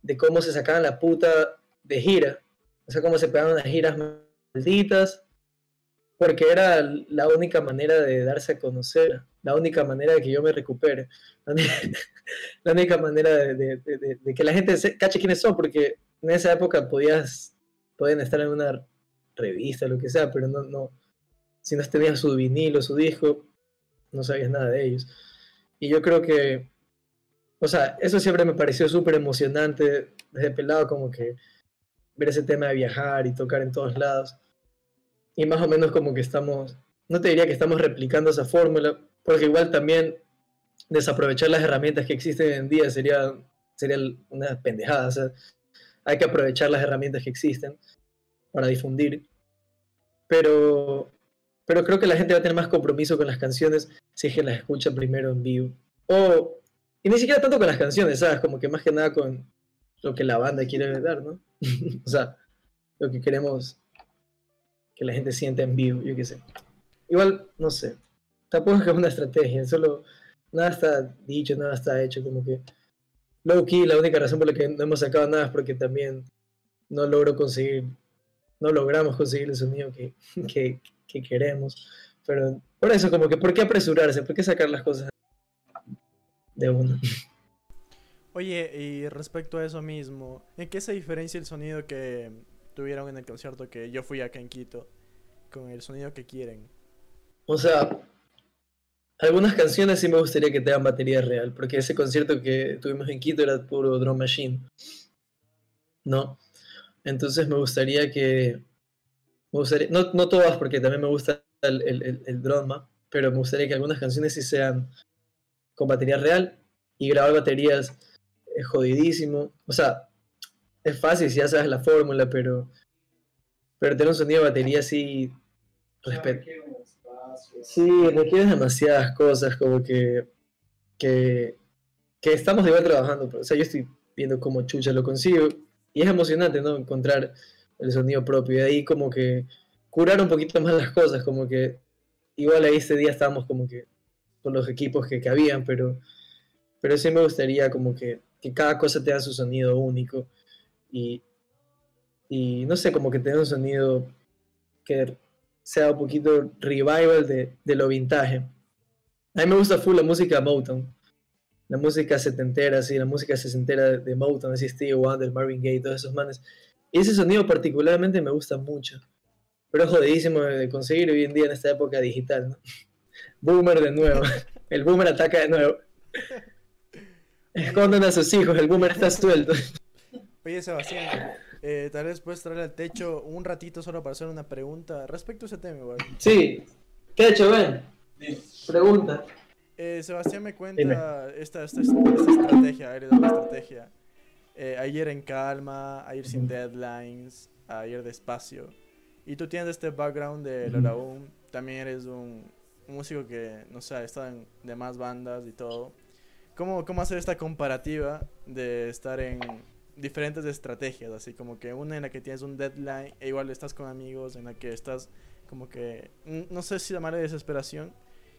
de cómo se sacaban la puta de gira. O sea, cómo se pegaban las giras malditas, porque era la única manera de darse a conocer la única manera de que yo me recupere, la única manera de, de, de, de, que la gente se, cache quiénes son, porque en esa época podías, pueden estar en una revista, lo que sea, pero no, no, si no tenías su vinilo, su disco, no sabías nada de ellos. Y yo creo que, o sea, eso siempre me pareció súper emocionante desde pelado, como que ver ese tema de viajar y tocar en todos lados. Y más o menos como que estamos, no te diría que estamos replicando esa fórmula, porque igual también desaprovechar las herramientas que existen en día sería, sería una pendejada. O sea, hay que aprovechar las herramientas que existen para difundir. Pero, pero creo que la gente va a tener más compromiso con las canciones si es que las escucha primero en vivo. O, y ni siquiera tanto con las canciones, ¿sabes? Como que más que nada con, lo que la banda quiere dar, ¿no? o sea, lo que queremos que la gente sienta en vivo, yo qué sé. Igual, no sé, tampoco es que es una estrategia, solo nada está dicho, nada está hecho, como que low key, la única razón por la que no hemos sacado nada es porque también no logro conseguir, no logramos conseguir el sonido que, que, que queremos, pero por eso como que, ¿por qué apresurarse? ¿Por qué sacar las cosas de uno?
Oye, y respecto a eso mismo, ¿en qué se diferencia el sonido que tuvieron en el concierto que yo fui acá en Quito con el sonido que quieren?
O sea, algunas canciones sí me gustaría que tengan batería real, porque ese concierto que tuvimos en Quito era puro drum machine. ¿No? Entonces me gustaría que. Me gustaría, no, no todas, porque también me gusta el, el, el drama, pero me gustaría que algunas canciones sí sean con batería real y grabar baterías es jodidísimo. O sea, es fácil si ya sabes la fórmula, pero, pero tener un sonido de batería así. Respeto. Sí, requiere demasiadas cosas, como que, que, que estamos igual trabajando. O sea, yo estoy viendo cómo chucha lo consigo. Y es emocionante, ¿no? Encontrar el sonido propio. Y ahí como que curar un poquito más las cosas, como que igual ahí este día estábamos como que con los equipos que, que habían, pero, pero sí me gustaría como que, que cada cosa tenga su sonido único y, y no sé, como que tenga un sonido que sea un poquito revival de, de lo vintage. A mí me gusta full la música Motown, la música setentera, sí, la música sesentera de, de Motown, así Steve Wonder, Marvin Gaye, todos esos manes. Y ese sonido particularmente me gusta mucho pero es jodidísimo de conseguir hoy en día en esta época digital, ¿no? Boomer de nuevo, el boomer ataca de nuevo. Esconden a sus hijos, el boomer está suelto.
Oye, Sebastián, eh, tal vez puedes traer al techo un ratito solo para hacer una pregunta respecto a ese tema, igual.
Sí, techo, ven. Pregunta.
Eh, Sebastián me cuenta esta, esta, esta, estrategia, la estrategia. Eh, ayer en calma, ayer sin deadlines, ayer despacio. Y tú tienes este background de Lola Um, también eres un, músico que, no sé, está en demás bandas y todo. ¿Cómo, ¿Cómo hacer esta comparativa de estar en diferentes estrategias? Así como que una en la que tienes un deadline e igual estás con amigos, en la que estás como que, no sé si llamarle desesperación,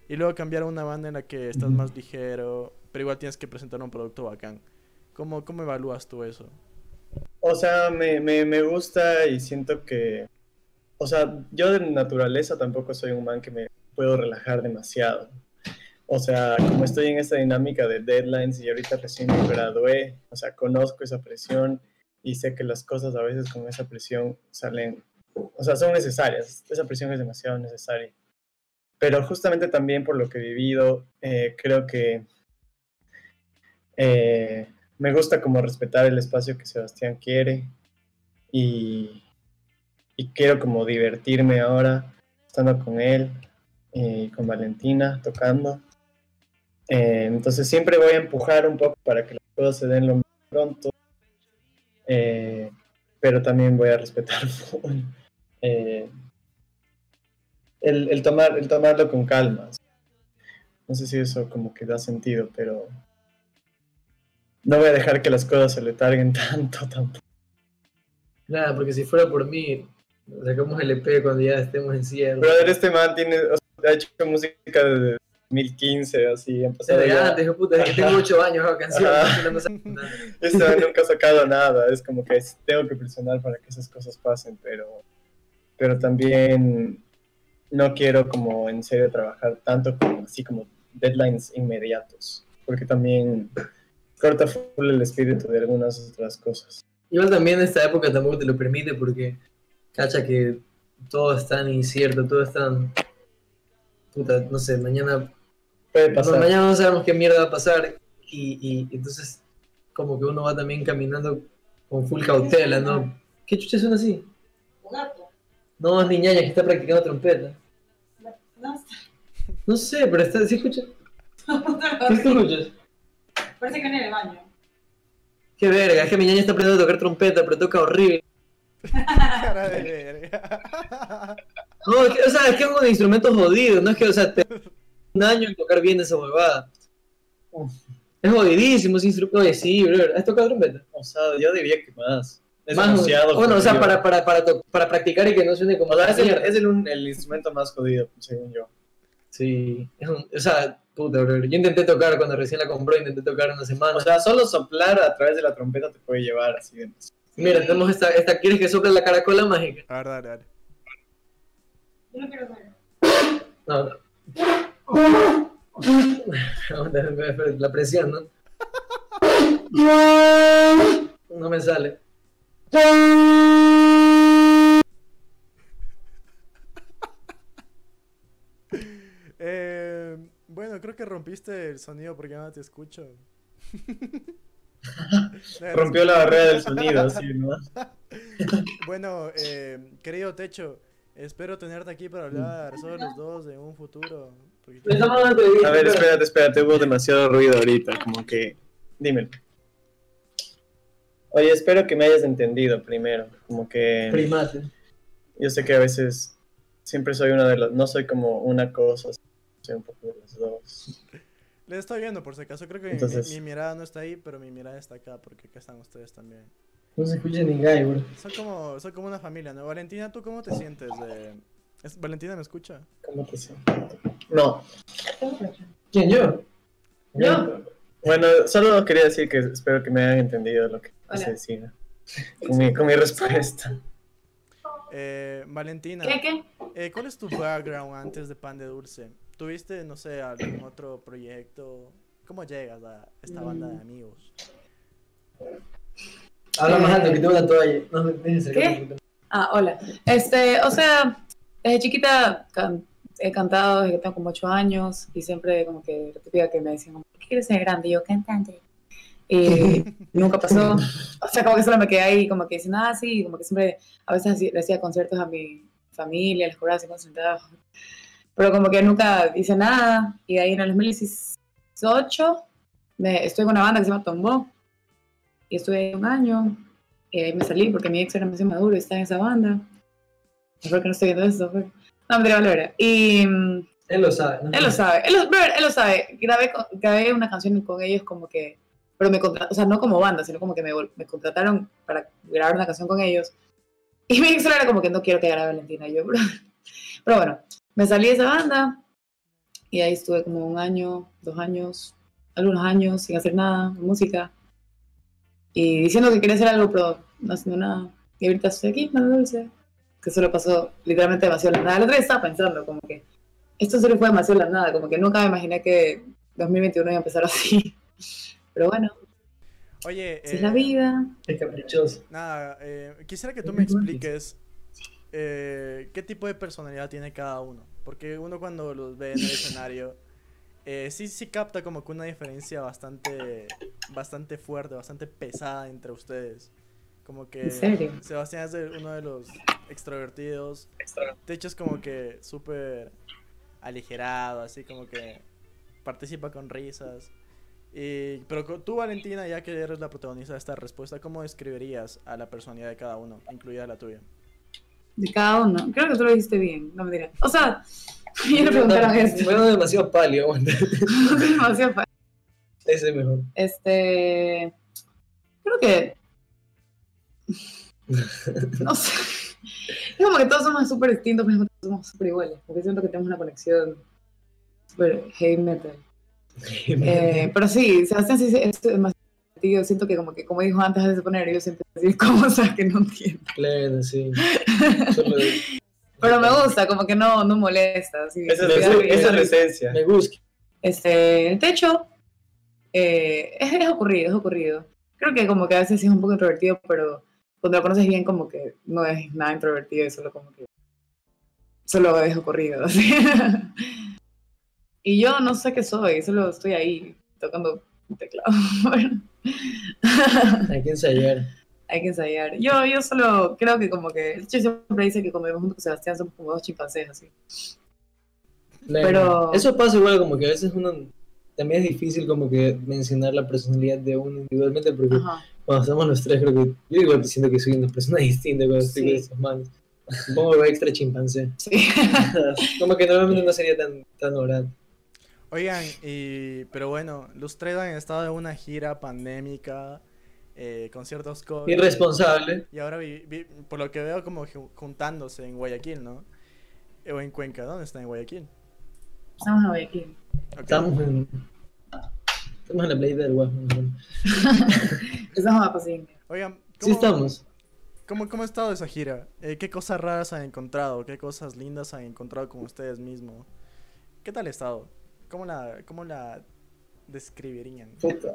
y luego cambiar a una banda en la que estás más ligero, pero igual tienes que presentar un producto bacán. ¿Cómo, cómo evalúas tú eso?
O sea, me, me, me gusta y siento que o sea, yo de naturaleza tampoco soy un man que me puedo relajar demasiado. O sea, como estoy en esta dinámica de deadlines y ahorita recién me gradué, o sea, conozco esa presión y sé que las cosas a veces con esa presión salen, o sea, son necesarias. Esa presión es demasiado necesaria. Pero justamente también por lo que he vivido, eh, creo que eh, me gusta como respetar el espacio que Sebastián quiere y, y quiero como divertirme ahora estando con él y con Valentina tocando. Eh, entonces siempre voy a empujar un poco para que las cosas se den lo más pronto, eh, pero también voy a respetar eh, el, el, tomar, el tomarlo con calma. No sé si eso como que da sentido, pero no voy a dejar que las cosas se le targuen tanto tampoco.
Nada, porque si fuera por mí, Sacamos el EP cuando ya estemos en cierre.
Brother, este man tiene, o sea, ha hecho música desde 2015, así.
Empezó desde ya... antes, puta, desde que tengo 8 años hago canciones.
No man nunca ha sacado nada, es como que tengo que presionar para que esas cosas pasen, pero, pero también no quiero como en serio trabajar tanto como así como deadlines inmediatos, porque también corta full el espíritu de algunas otras cosas.
Igual también esta época tampoco te lo permite porque cacha que todo es tan incierto, todo es tan. Puta, no sé, mañana.
Puede pasar.
mañana no sabemos qué mierda va a pasar. Y, y, entonces, como que uno va también caminando con full cautela, ¿no? ¿Qué chucha suena así?
Un gato.
No, es niña que está practicando trompeta.
No,
no sé, pero está. ¿Sí escucha? ¿Qué escuchas?
Parece que en el baño.
Qué verga, es que mi niña está aprendiendo a tocar trompeta, pero toca horrible.
Cara de verga.
No, es que, o sea, es que es un instrumento jodido, no es que, o sea, te un año en tocar bien esa huevada. Es jodidísimo ese instrumento. Oye, sí, bro. ¿Has tocado trompeta?
O sea, yo diría que más. Es
Más,
demasiado
bueno, o sea, para, para, para, para practicar y que no suene como.
O sea, es, el,
mierda.
es el, un- el instrumento más jodido, según yo.
Sí. Es un- o sea, puta, bro. Yo intenté tocar cuando recién la compró, intenté tocar una semana.
O sea, solo soplar a través de la trompeta te puede llevar así de...
Mira, tenemos esta, esta. ¿Quieres que sople la caracola mágica?
A ver, dale, dale.
Yo no quiero ver.
No, La presión, ¿no? No me sale.
Eh, bueno, creo que rompiste el sonido porque ya no te escucho.
Rompió la barrera del sonido, así, ¿no?
Bueno, eh, querido Techo, espero tenerte aquí para hablar solo los dos de un futuro. porque-
en entrevista,
A ver, espérate, espérate, hubo demasiado ruido ahorita, como que... Dímelo. Oye, espero que me hayas entendido primero, como que...
Primate.
Yo sé que a veces siempre soy una de las... No soy como una cosa, soy un poco de las dos.
Les estoy viendo por si acaso, creo que mi-
Entonces-
mi, mirada no está ahí, pero mi mirada está acá porque acá están ustedes también.
No se escucha ni gay, bro.
Son como, son como una familia, ¿no? Valentina, ¿tú cómo te sientes? De... ¿Es- ¿Valentina me escucha?
¿Cómo te sientes? No.
¿Quién, yo?
¿Yo?
Bueno, solo quería decir que espero que me hayan entendido lo que
Hola.
decir con mi, con mi respuesta.
Eh, Valentina,
¿Qué, qué?
eh, ¿cuál es tu background antes de Pan de Dulce? ¿Tuviste, no sé, algún otro proyecto? ¿Cómo llegas a esta banda de amigos?
Habla más alto que tengo una toalla. No
¿Qué?
un poquito.
Ah, hola. Este, o sea, desde chiquita can- he cantado desde que tengo como ocho años y siempre como que la típica que me decían, como, ¿qué quieres ser grande? Y yo, cantante. Y nunca pasó. O sea, como que solo me quedé ahí, como que dicen, ah, sí, como que siempre a veces le hacía conciertos a mi familia, les cobraba 50 centavos. Pero como que nunca hice nada. Y de ahí en el 2018 me, estoy con una banda que se llama Tombó. Y estuve ahí un año. Y ahí me salí porque mi ex era demasiado maduro y estaba en esa banda. Mejor que no estoy viendo eso. pues. No, me. Y
Él lo sabe. ¿no?
él lo sabe. Él lo, brother, él lo sabe. Grabé, grabé una canción con ellos como que... Pero me contrataron, o sea, no como banda, sino como que me, me contrataron para grabar una canción con ellos. Y mi ex era como que no quiero que grabe Valentina. Y yo, bro. Pero bueno, me salí de esa banda y ahí estuve como un año, dos años, algunos años sin hacer nada, música. Y diciendo que quería hacer algo, pero no haciendo nada. Y ahorita estoy aquí, Mano Dulce. Que solo pasó literalmente demasiado la nada. El otro día estaba pensando como que esto solo fue demasiado la nada. Como que nunca me imaginé que 2021 iba a empezar así. Pero bueno,
Oye,
es
eh,
la vida.
Es caprichoso.
Nada, eh, quisiera que tú me expliques eh, qué tipo de personalidad tiene cada uno. Porque uno cuando los ve en el escenario, eh, sí, sí capta como que una diferencia bastante, bastante fuerte, bastante pesada entre ustedes. Como que
¿En serio?
Sebastián es uno de los extrovertidos. Techo es como que súper aligerado, así como que participa con risas. Y, pero tú, Valentina, ya que eres la protagonista de esta respuesta, ¿cómo describirías a la personalidad de cada uno, incluida la tuya?
De cada uno. Creo que tú lo dijiste bien. No me dirás. O sea, ya le preguntaron esto.
Bueno, demasiado aguanta.
Demasiado fácil.
Ese es mejor.
Este. Creo que. No sé. Es como que todos somos súper distintos, pero todos somos súper iguales. Porque siento que tenemos una conexión súper heavy metal. Eh, pero sí, Sebastián sí es demasiado divertido. Siento que, como que, como dijo antes de poner, yo siempre decir cosas que no entiendo.
Claro, sí.
Pero me gusta, como que no, no molesta. Así,
Esa
me
es,
risa.
esa es la esencia.
Me gusta.
Este, el techo eh, es, es ocurrido, es ocurrido. Creo que como que a veces sí es un poco introvertido, pero cuando lo conoces bien como que no es nada introvertido, es solo como que solo es ocurrido. así. y yo no sé qué soy, solo estoy ahí tocando teclado. Bueno.
Hay que ensayar.
Hay que ensayar. Yo, yo solo creo que como que, techo siempre dice que cuando vivimos junto con Sebastián somos como dos chimpancés así.
Claro.
Pero-
Eso pasa igual como que a veces uno también es difícil como que mencionar la personalidad de uno individualmente porque
Ajá.
cuando estamos los tres creo que yo igual siento que soy una persona distinta cuando estoy
Sí.
con estos manos. Supongo que va extra chimpancé.
Sí.
como que normalmente no sería tan, tan oral.
Oigan, y, pero bueno, los tres han estado en una gira pandémica, eh, conciertos COVID.
Irresponsable.
Y ahora, vi- vi- por lo que veo, como ju- juntándose en Guayaquil, ¿no? O en Cuenca, ¿dónde están en Guayaquil?
Estamos en Guayaquil.
Estamos en. Estamos en la playa del Guasmo.
Estamos a Paciente.
Oigan,
Sí estamos.
¿Cómo, cómo ha estado esa gira? Eh, ¿Qué cosas raras han encontrado? ¿Qué cosas lindas han encontrado con ustedes mismos? ¿Qué tal ha estado? ¿Cómo la, cómo la describirían?
Puta.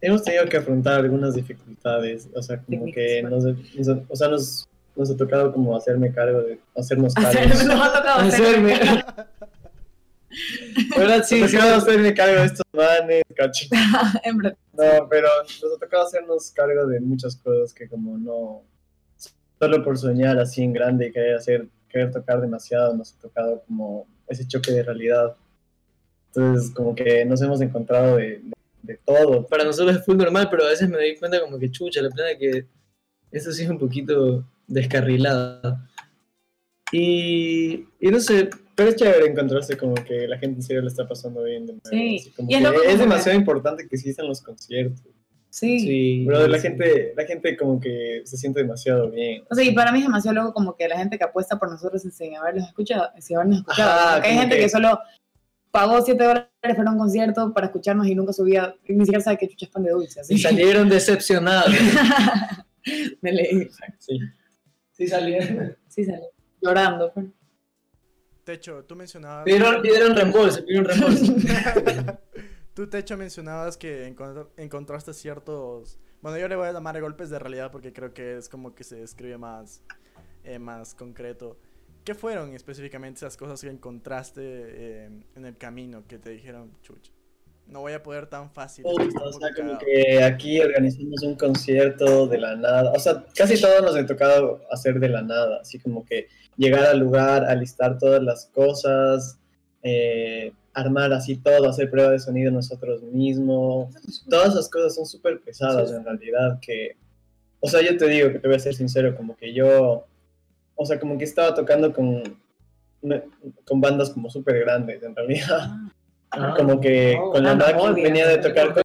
Hemos tenido que afrontar algunas dificultades, o sea, como que nos, nos- o sea, nos, nos ha tocado como hacerme cargo de, hacernos cargo.
Nos ha tocado
Hacerme. verdad, sí,
Nos
sí.
ha tocado hacerme cargo de estos manes, cacho. No, pero nos ha tocado hacernos cargo de muchas cosas que como no, solo por soñar así en grande y querer hacer, querer tocar demasiado, nos ha tocado como ese choque de realidad. Entonces, como que nos hemos encontrado de, de, de todo.
Para nosotros es full normal, pero a veces me doy cuenta como que chucha, la plena que eso sí es un poquito descarrilada. Y, y no sé,
Pero es chévere encontrarse como que la gente en serio le está pasando bien. De
Sí,
así como
y es
que es demasiado importante que existan los conciertos.
Sí.
sí.
Bro, la
sí.
gente, la gente como que se siente demasiado bien.
O sea, y para mí es demasiado loco como que la gente que apuesta por nosotros sin haberlos escuchado, sin habernos escuchado.
Ajá,
Porque hay gente
que-
que... solo pagó 7 dólares para un concierto para escucharnos y nunca subía, y ni siquiera sabe que chucha es pan de dulce. Así.
Y salieron decepcionados.
Me leí.
Sí.
Sí salieron.
Sí, sale. Llorando. pues.
Techo, tú mencionabas...
Pidieron, pidieron reembolso, pidieron reembolso.
Tú, Techo, mencionabas que encontr- encontraste ciertos... Bueno, yo le voy a llamar golpes de realidad porque creo que es como que se describe más, eh, más concreto. ¿Qué fueron específicamente esas cosas que encontraste eh, en el camino que te dijeron, chucha, no voy a poder tan fácil? un
O sea, como
cagado"?
que aquí organizamos un concierto de la nada. O sea, casi todo nos ha tocado hacer de la nada. Así como que llegar al lugar, alistar todas las cosas, eh, armar así todo, hacer prueba de sonido nosotros mismos. Todas esas cosas son súper pesadas en realidad. Que, o sea, yo te digo que te voy a ser sincero, como que yo, o sea, como que estaba tocando con, con bandas como súper grandes en realidad.
Ah.
como que
Oh.
con la
Ah,
máquina venía de tocar con,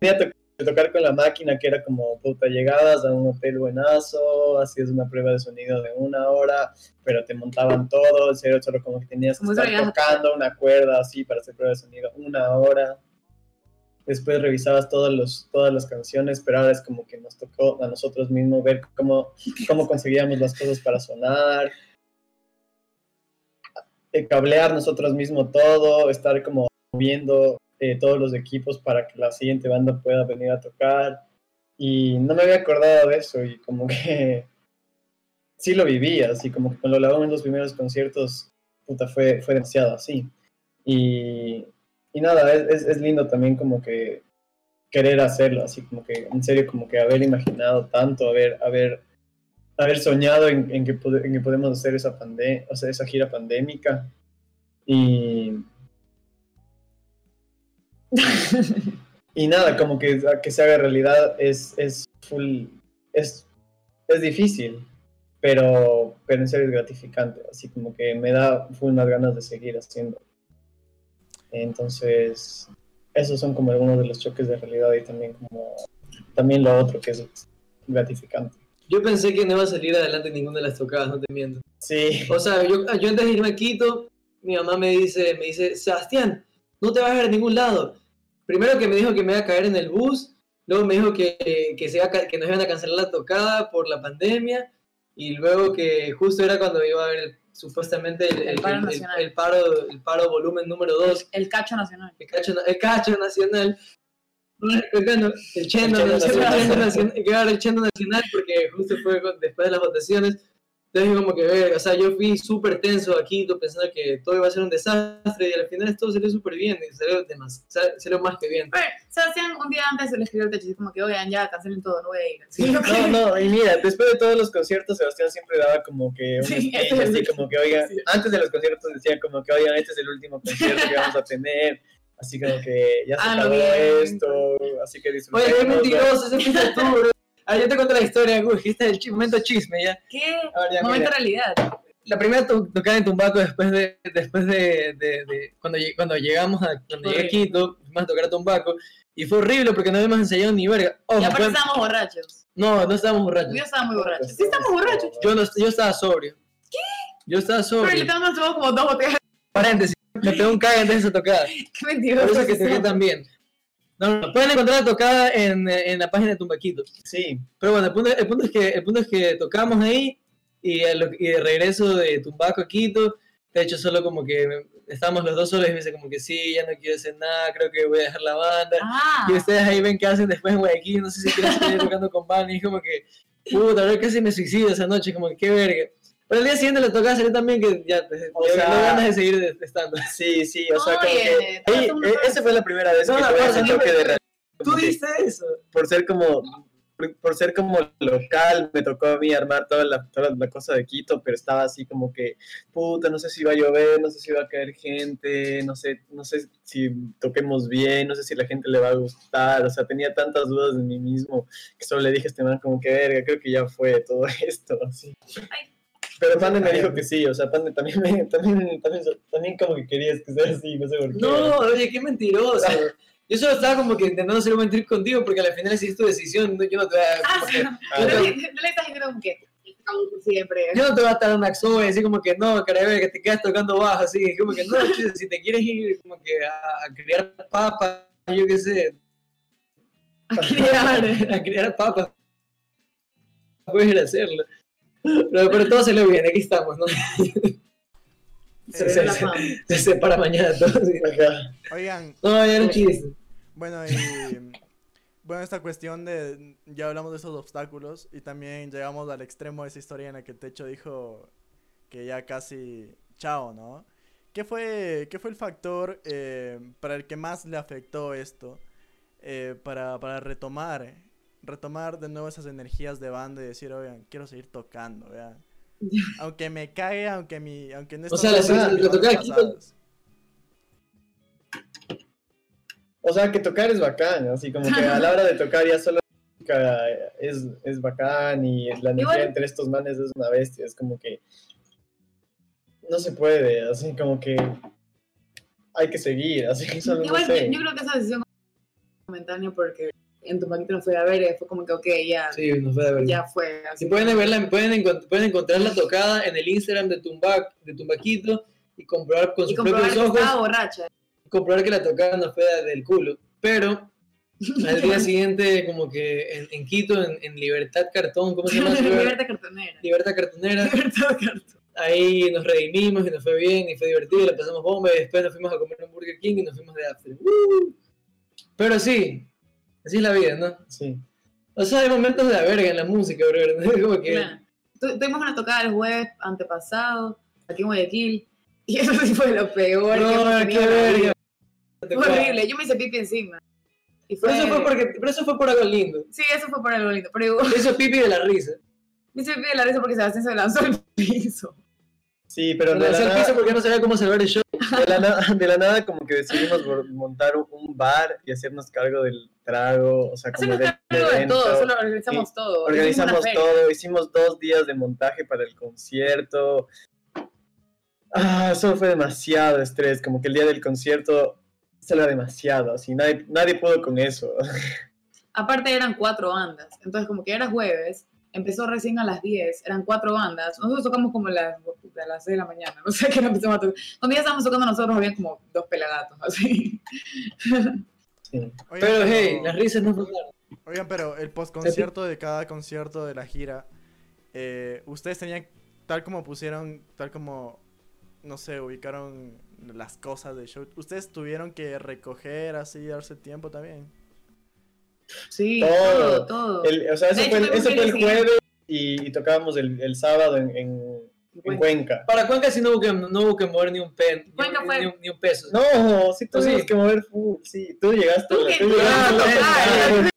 venía to- de tocar con la máquina que era como puta llegabas a un hotel buenazo hacías una prueba de sonido de una hora pero te montaban todo en serio solo como que tenías que estar tocando una cuerda así para hacer prueba de sonido una hora después revisabas todos los, todas las canciones pero ahora es como que nos tocó a nosotros mismos ver cómo, cómo conseguíamos las cosas para sonar eh, cablear nosotros mismos todo, estar como moviendo eh, todos los equipos para que la siguiente banda pueda venir a tocar. Y no me había acordado de eso y como que sí lo viví, así como que cuando lo hago en los primeros conciertos, puta, fue, fue demasiado así. Y, y nada, es, es, lindo también como que querer hacerlo, así como que en serio como que haber imaginado tanto, haber, haber, haber soñado en, en que, en que podemos hacer esa, pande o sea, esa gira pandémica. Y, y nada, como que, que se haga realidad es, es full, es, es difícil, pero, pero en serio es gratificante, así como que me da full unas ganas de seguir haciendo. Entonces, esos son como algunos de los choques de realidad y también como, también lo otro que es gratificante.
Yo pensé que no iba a salir adelante ninguna de las tocadas, no te miento.
Sí,
O sea, yo, yo antes de irme a Quito, mi mamá me dice, me dice, Sebastián, no te vas a ir a ningún lado. Primero que me dijo que me iba a caer en el bus, luego me dijo que, que, se iba a que nos iban a cancelar la tocada por la pandemia, y luego que justo era cuando iba a el- supuestamente el,
El
el-
paro
el-
nacional.
el paro, el paro volumen número 2,
El cacho nacional.
el cacho, el cacho nacional. Bueno, El chendo nacional,
nacional.
nacional, porque justo fue después de las votaciones. Entonces, como que, ver, o sea, yo fui súper tenso aquí, pensando que todo iba a ser un desastre, y al final todo salió súper bien, y salió, salió más que bien.
Pero, Sebastián, un día antes se le escribió el techo, como que, oigan, ya, cancelen todo, no voy a ir. Así,
No, no, y mira, después de todos los conciertos, Sebastián siempre daba como que un
Sí,
speech,
es
así como que, oigan,
sí.
antes de los conciertos decía como que, oigan, este es el último concierto que vamos a tener, así como que ya se
Ah, lo
acabó
vi.
esto, así que
Oye,
disfrutemos.
qué mentiroso, ese tú, bro. Ah, yo te cuento la historia, Gus, este es el momento chisme, ya.
¿Qué?
Ver, ya,
Momento
mira.
realidad.
la primera to- tocada en Tumbaco después de, después de, de- de- cuando, lleg- cuando llegamos a, cuando llegué a. Quito, fuimos a tocar a Tumbaco, y fue horrible porque no habíamos ensayado ni verga. Ojo,
Y aparte
fue-
estábamos borrachos.
no, no estábamos borrachos.
Yo estaba muy borracho. Sí, estamos borrachos.
Yo, no, yo estaba sobrio. ¿Qué? Yo estaba
Pero
sobrio.
literalmente nos tomamos como dos botellas.
Paréntesis, me pegó un cague antes de esa tocada.
Qué mentiroso.
Por eso que toqué también. No, no, pueden encontrar la tocada en, en la página de Tumbaquito.
Sí,
Pero bueno, el punto, el punto es que el punto es que tocamos ahí y, lo- y de regreso de Tumbaco a Quito, de hecho solo como que estábamos los dos solos y me dice como que sí, ya no quiero hacer nada, creo que voy a dejar la banda.
Ah.
Y ustedes ahí ven qué hacen después en Guayaquil, no sé si quieren seguir tocando con Van y es como que, puta, ahora casi me suicido esa noche, como que qué verga. Pero el día siguiente le tocaba salir también que ya, pues,
O sea-
no ganas de seguir estando.
sí, sí, o sea, como que...
sabe.
esa fue la primera vez
No,
que tuve ese de realidad.
Tú diste eso.
por ser como por, por ser como local me tocó a mí armar toda la, toda la cosa de Quito pero estaba así como que puta no sé si va a llover no sé si va a caer gente no sé no sé si toquemos bien no sé si la gente le va a gustar o sea tenía tantas dudas de mí mismo que solo le dije a este man como que verga creo que ya fue todo esto así
Ay.
Pero Pande me dijo que sí, o sea, Pande también, me, también, también, también como que querías que sea así, no sé por qué.
No, oye, qué mentiroso. Yo solo estaba como que intentando hacer un buen trip contigo porque al final es tu decisión, no- yo no te voy a...
Ah, sí. No
Ah,
le no le estás diciendo como que siempre.
yo no te voy a estar dando axo y decir como que no, carabé, que te quedas tocando bajo, así, como que no, si te quieres ir como que a, a criar papas, yo qué sé,
A criar.
a criar papas, puedes ir a hacerlo. Pero, pero todo salió bien, aquí estamos, ¿no?
Se
Se- se- separa mañana todo. sí.
Ajá.
Oigan,
No, ya era un chiste.
bueno, y bueno, esta cuestión de ya hablamos de esos obstáculos y también llegamos al extremo de esa historia en la que Techo dijo que ya casi chao, ¿no? ¿Qué fue, qué fue el factor eh, para el que más le afectó esto? eh, para, para retomar, retomar de nuevo esas energías de banda y decir, oigan, quiero seguir tocando, vean. Aunque me cague, aunque mi, aunque no
O sea, la-
bandas
aquí,
pasadas.
O sea, que tocar es bacán, así como que a la hora de tocar ya solo música es, es bacán y la energía entre estos manes es una bestia, es como que no se puede, así como que hay que seguir, así solo no sé.
yo, yo creo que esa decisión momentánea porque en tu no fue a ver y fue como que ok, ya,
Sí, nos fue de verdad.
ya fue. Así
Si pueden verla, pueden, encont- pueden encontrar la tocada en el Instagram de Tumbac, de Tumbaquito y comprobar con
y
sus
comprobar
propios
que
ojos,
estaba borracha.
comprobar que la tocada no fue del culo. Pero al día siguiente, como que en, en Quito, en, en Libertad Cartón, ¿cómo se llama?
Libertad cartonera.
Libertad Cartonera.
Libertad cartonera.
Ahí nos redimimos y nos fue bien y fue divertido, y la pasamos bomba y después nos fuimos a comer un Burger King y nos fuimos de after. ¡Woo! Pero sí, así es la vida, ¿no?
Sí.
O sea, hay momentos de la verga en la música, bro. Es como que...
Claro. Tuvimos una tocada el jueves antepasado, aquí en Guayaquil, y eso sí fue lo peor
No, qué verga.
Fue horrible, yo me hice pipi encima. Y fue...
Pero eso fue, porque, pero eso fue por algo lindo.
Sí, eso fue por algo lindo, pero igual
Eso pipi de la risa.
me hice pipi de la risa porque Sebastián se lanzó al piso.
Sí, pero de la, nada,
porque no sabía cómo salvar el show.
de, la nada, de la nada como que decidimos montar un- bar y hacernos cargo del trago, o sea, como
Hacemos
del
cargo de todo, solo organizamos todo.
Organizamos todo, hicimos dos días de montaje para el concierto. Ah, eso fue demasiado estrés, como que el día del concierto se era demasiado, así nadie, nadie pudo con eso.
Aparte eran cuatro bandas, entonces como que era jueves, empezó recién a las 10, eran cuatro bandas, nosotros tocamos como a las, a las 6 de la mañana, no sé qué hora empezamos a tocar. Cuando ya estábamos tocando nosotros había como dos pelagatos, así.
Sí.
Oigan,
Pero hey, las risas no faltaron.
Oigan, pero el postconcierto de cada concierto de la gira, eh, ustedes tenían, tal como pusieron, tal como, no sé, ubicaron las cosas del show, ustedes tuvieron que recoger así, darse tiempo también.
Sí,
Todo.
todo, todo.
El- o sea, eso fue, eso fue el jueves y, y tocábamos el, el sábado en, en- en Cuenca.
Para Cuenca sí no hubo que, no hubo que mover ni un pen, ni,
Cuenca
un-
fue-
ni un, ni un peso.
No, sí tuvimos
Sí.
que mover full, sí. Tú llegaste.
Tú
a la-
que
tú llegaste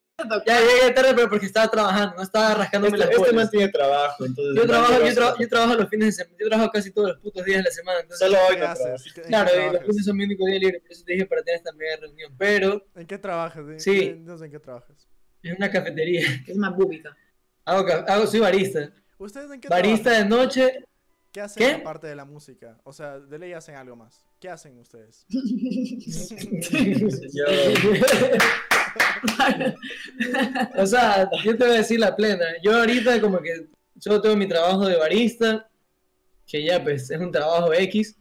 Ya llegué tarde, pero porque estaba trabajando, no estaba rascándome
Este,
las
este
bolas.
man tiene trabajo, entonces.
Yo trabajo, yo, tra- yo trabajo los fines de semana, yo trabajo casi todos los putos días de la semana. Entonces,
Solo hoy
¿Qué
no
haces?
trabajo.
¿En qué
claro, y los lunes son mi único día libre, por eso te dije para tener esta mega reunión. Pero
¿En qué trabajas? ¿En
Sí.
sé en qué trabajas.
en una cafetería.
Es más búbica.
Hago, hago, soy barista.
¿Ustedes en qué
Barista
trabajan?
de noche
¿Qué hacen
¿Qué?
aparte de la música? O sea, de ley hacen algo más. ¿Qué hacen ustedes?
Yo,
o sea, yo te voy a decir la plena. Yo ahorita como que solo tengo mi trabajo de barista, que ya pues es un trabajo X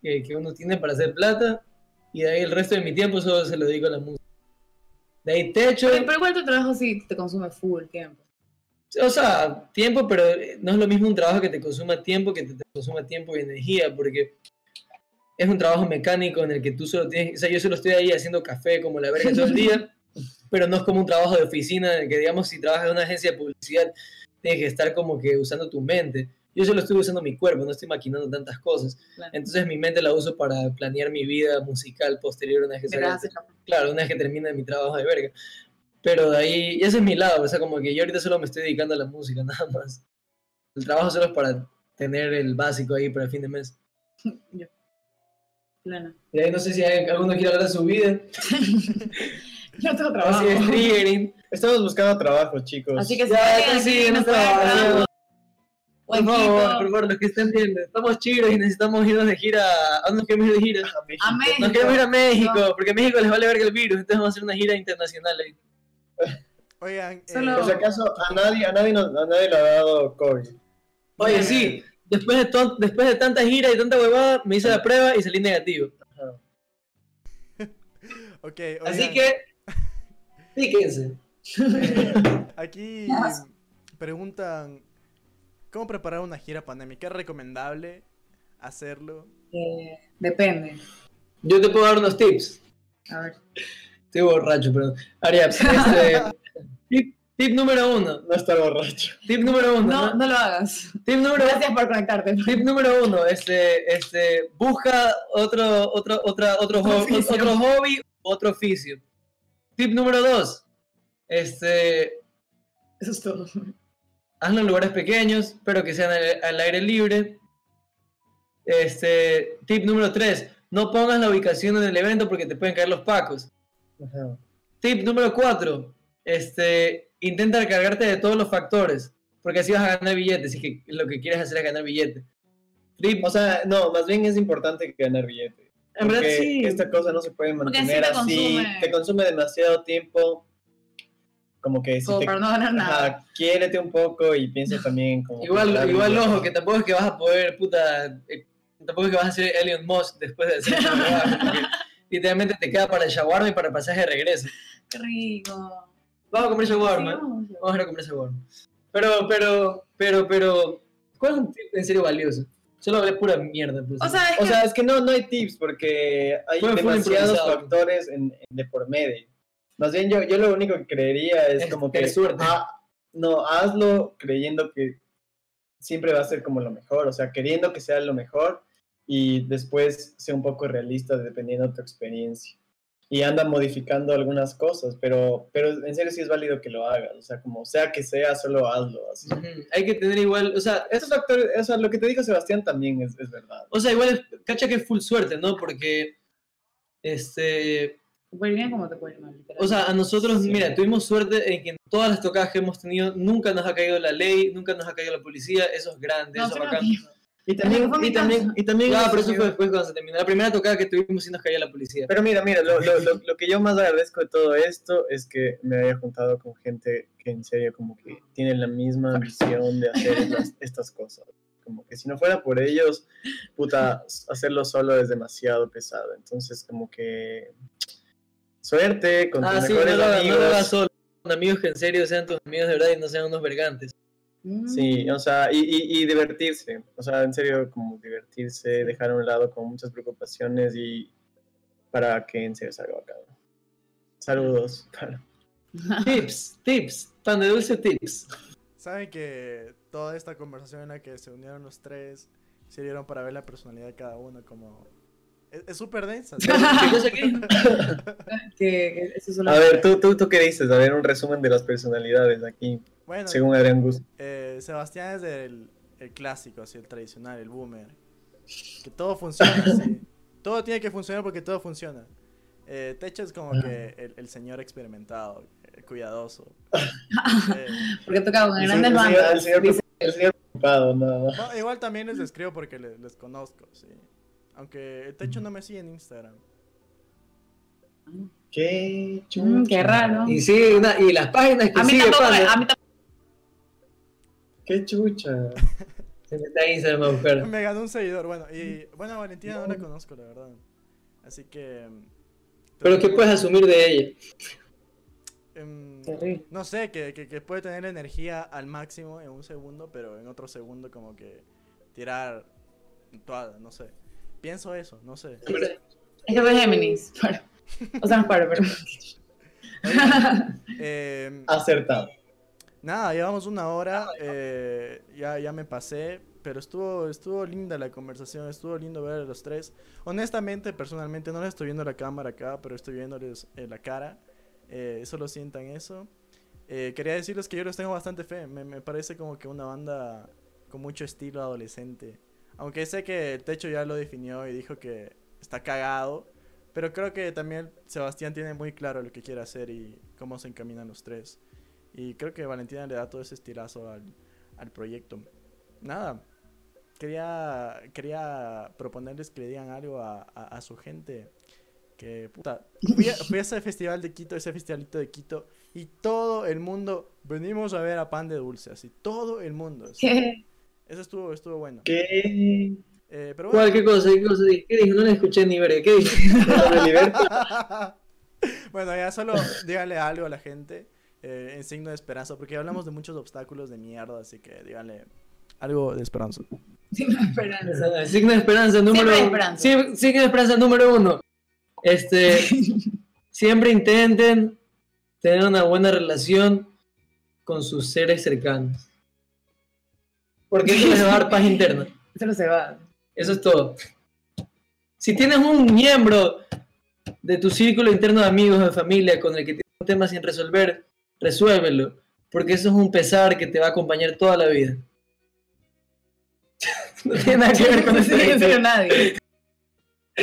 que, que uno tiene para hacer plata, y de ahí el resto de mi tiempo solo se lo dedico a la música. De ahí techo,
Pero, pero igual tu trabajo sí te consume full tiempo.
o sea, tiempo, pero no es lo mismo un trabajo que te consuma tiempo que te, te consuma tiempo y energía, porque es un trabajo mecánico en el que tú solo tienes, o sea, yo solo estoy ahí haciendo café como la verga todo el día, pero no es como un trabajo de oficina en el que, digamos, si trabajas en una agencia de publicidad, tienes que estar como que usando tu mente. Yo solo estoy usando mi cuerpo, no estoy maquinando tantas cosas.
Claro.
Entonces mi mente la uso para planear mi vida musical posterior una vez que salga- claro, una vez que termine mi trabajo de verga. Pero de ahí, ese es mi lado, o sea, como que yo ahorita solo me estoy dedicando a la música, nada más. El trabajo solo es para tener el básico ahí para el fin de mes.
Yo. Plena.
Y ahí no sé si hay- alguno quiere hablar de su vida,
Yo no tengo trabajo.
si es triggering.
estamos buscando trabajo, chicos.
Así que si
Ya,
alguien
consiguen
aquí
un
nos puede
trabajo.
ayudar, o
Por favor, por favor, los que estén viendo, estamos chidos y necesitamos irnos de gira. ¿A dónde nos queremos ir de gira?
A México.
A México.
Nos queremos ir a México, porque a México les vale verga el virus, entonces vamos a hacer una gira internacional ahí.
Oigan,
Solo-
eh,
Por si acaso, a nadie, a nadie, a nadie le ha dado COVID.
Oye,
Bien.
sí, después de, ton- después de tanta gira y tanta huevada, me hice la prueba y salí negativo.
ok,
Así
oigan,
que,
eh, aquí preguntan, ¿cómo preparar una gira pandémica? ¿Es recomendable hacerlo?
eh, depende.
Yo te puedo dar unos tips.
A ver.
Estoy borracho, perdón. Este, tip, tip número uno.
No está borracho.
Tip número uno.
No,
¿no?
no lo hagas.
Tip número
Gracias por conectarte.
Tip número uno, este, este, busca otro, otro, otra, otro, otro hobby, otro oficio. Tip número dos, este,
Eso es todo.
hazlo en lugares pequeños, pero que sean al, al aire libre. Este, tip número 3, no pongas la ubicación en el evento porque te pueden caer los pacos.
Ajá.
Tip número 4, este, intenta recargarte de todos los factores, porque así vas a ganar billetes, y que lo que quieres hacer es ganar billetes. Tip,
O sea, no, más bien es importante ganar billete.
En verdad sí.
esta cosa no se puede
Porque sí
mantener
te
así.
consume.
Te consume demasiado tiempo. Como que si
Como
te,
para no ganar nada.
Quiérete un poco y piensa también como...
Igual, igual ojo, que tampoco es que vas a poder, puta, eh, tampoco es que vas a ser Elon Musk después de hacer literalmente te queda para el shawarma y para el pasaje de regreso.
Qué rico.
Vamos a comer shawarma.
Sí, vamos.
Vamos a ir a comer shawarma. Pero, pero, pero, pero, ¿cuál es un tip en serio valioso? Solo hablé pura mierda. pues.
O sea, es
O
que
sea, es que no, no hay tips porque hay
Fue
demasiados factores en, en- de por medio. Más bien yo, yo lo único que creería es,
Es
como que...
suerte.
ah, no, hazlo creyendo que siempre va a ser como lo mejor, o sea, queriendo que sea lo mejor y después sea un poco realista dependiendo de tu experiencia. Y anda modificando algunas cosas, pero, pero en serio sí es válido que lo hagas, o sea, como sea que sea, solo hazlo. Así.
Hay que tener igual, o sea,
Esos factores, o sea, lo que te dijo Sebastián también es, es verdad.
o sea, igual, es- cacha que es full suerte, ¿no? Porque, este,
te puede bien como te puede mal.
o sea, a nosotros,
Sí.
mira, tuvimos suerte en que en todas las tocadas que hemos tenido, nunca nos ha caído la ley, nunca nos ha caído la policía, eso es grande,
no,
eso es bacán.
Y también, y también, y también
Ah,
eso
pero eso fue después cuando se terminó. La primera tocada que tuvimos sí nos caía la policía.
Pero mira, mira, lo, lo, lo, lo que yo más agradezco de todo esto es que me haya juntado con gente que en serio como que tiene la misma visión de hacer estas, estas cosas. Como que si no fuera por ellos, puta, hacerlo solo es demasiado pesado. Entonces como que suerte con tus
ah, sí, no
mejores
no
amigos.
solo. Con amigos que en serio sean tus amigos de verdad y no sean unos vergantes.
Mm.
Sí, o sea, y, y, y divertirse. O sea, en serio, como divertirse, dejar a un lado con muchas preocupaciones y para que en serio salga bacán. Saludos.
Tips, tips, pan de dulce tips.
Saben que toda esta conversación en la que se unieron los tres sirvieron para ver la personalidad de cada uno como... Es es súper densa.
A ver, ¿tú, tú, ¿tú qué dices? A ver, un resumen de las personalidades aquí,
Bueno,
según Adrián Gus.
eh, Sebastián es el, el clásico, así, el tradicional, el boomer. Que todo funciona, así. Todo tiene que funcionar porque todo funciona. Eh, Techo es como que el, el señor experimentado, el cuidadoso. Eh,
Porque toca con
El
grandes bandas.
el señor,
dice-
el señor ocupado, no.
No, igual también les escribo porque le- les, conozco, sí. Aunque el techo no me sigue en Instagram.
Qué.
Mm, qué raro.
Y sí, una- y las páginas que
A mí
sigue
tampoco, a mí tampoco.
Qué chucha.
a Instagram a buscar.
Me ganó un seguidor, bueno. Y bueno, a Valentina no la conozco, la verdad. Así que...
Pero ¿qué puedes asumir de ella?
em, no sé, que, que, que puede tener energía al máximo en un segundo, pero en otro segundo como que tirar toda, no sé. Pienso eso, no sé.
Es que soy Géminis. O sea, no paro, pero.
Em,
Acertado.
Nada, llevamos una hora, eh, ya, ya me pasé, pero estuvo, estuvo linda la conversación, estuvo lindo ver a los tres. Honestamente, personalmente, no les estoy viendo la cámara acá, pero estoy viéndoles eh, la cara. Eh, solo sientan eso. Eh, quería decirles que yo les tengo bastante fe, me, me parece como que una banda con mucho estilo adolescente. Aunque sé que el techo ya lo definió y dijo que está cagado, pero creo que también Sebastián tiene muy claro lo que quiere hacer y cómo se encaminan los tres. Y creo que Valentina le da todo ese estirazo al, al proyecto. Nada, quería, quería proponerles que le digan algo a, a, a su gente. Que, puta, fui a, fui a ese festival de Quito, ese festivalito de Quito, y todo el mundo, venimos a ver a Pan de Dulce, así, todo el mundo. Eso estuvo, estuvo bueno.
¿Qué?
Eh, pero
¿Cuál?
bueno.
¿Qué cosa? ¿Qué cosa? ¿Qué dijo? No le escuché ni ver. ¿Qué
Liberty?
bueno, ya solo díganle algo a la gente eh, en signo de esperanza, porque hablamos de muchos obstáculos de mierda, así que díganle algo de esperanza.
Sin esperanza.
Signo de esperanza número
hay esperanza.
Signo de esperanza número uno. Este, siempre intenten tener una buena relación con sus seres cercanos. Porque eso les va a dar paz interna.
Eso no se va.
Eso es todo. Si tienes un miembro de tu círculo interno de amigos, de familia, con el que tienes un tema sin resolver, resuélvelo. Porque eso es un pesar que te va a acompañar toda la vida. no tiene nada que ver con eso.
nadie.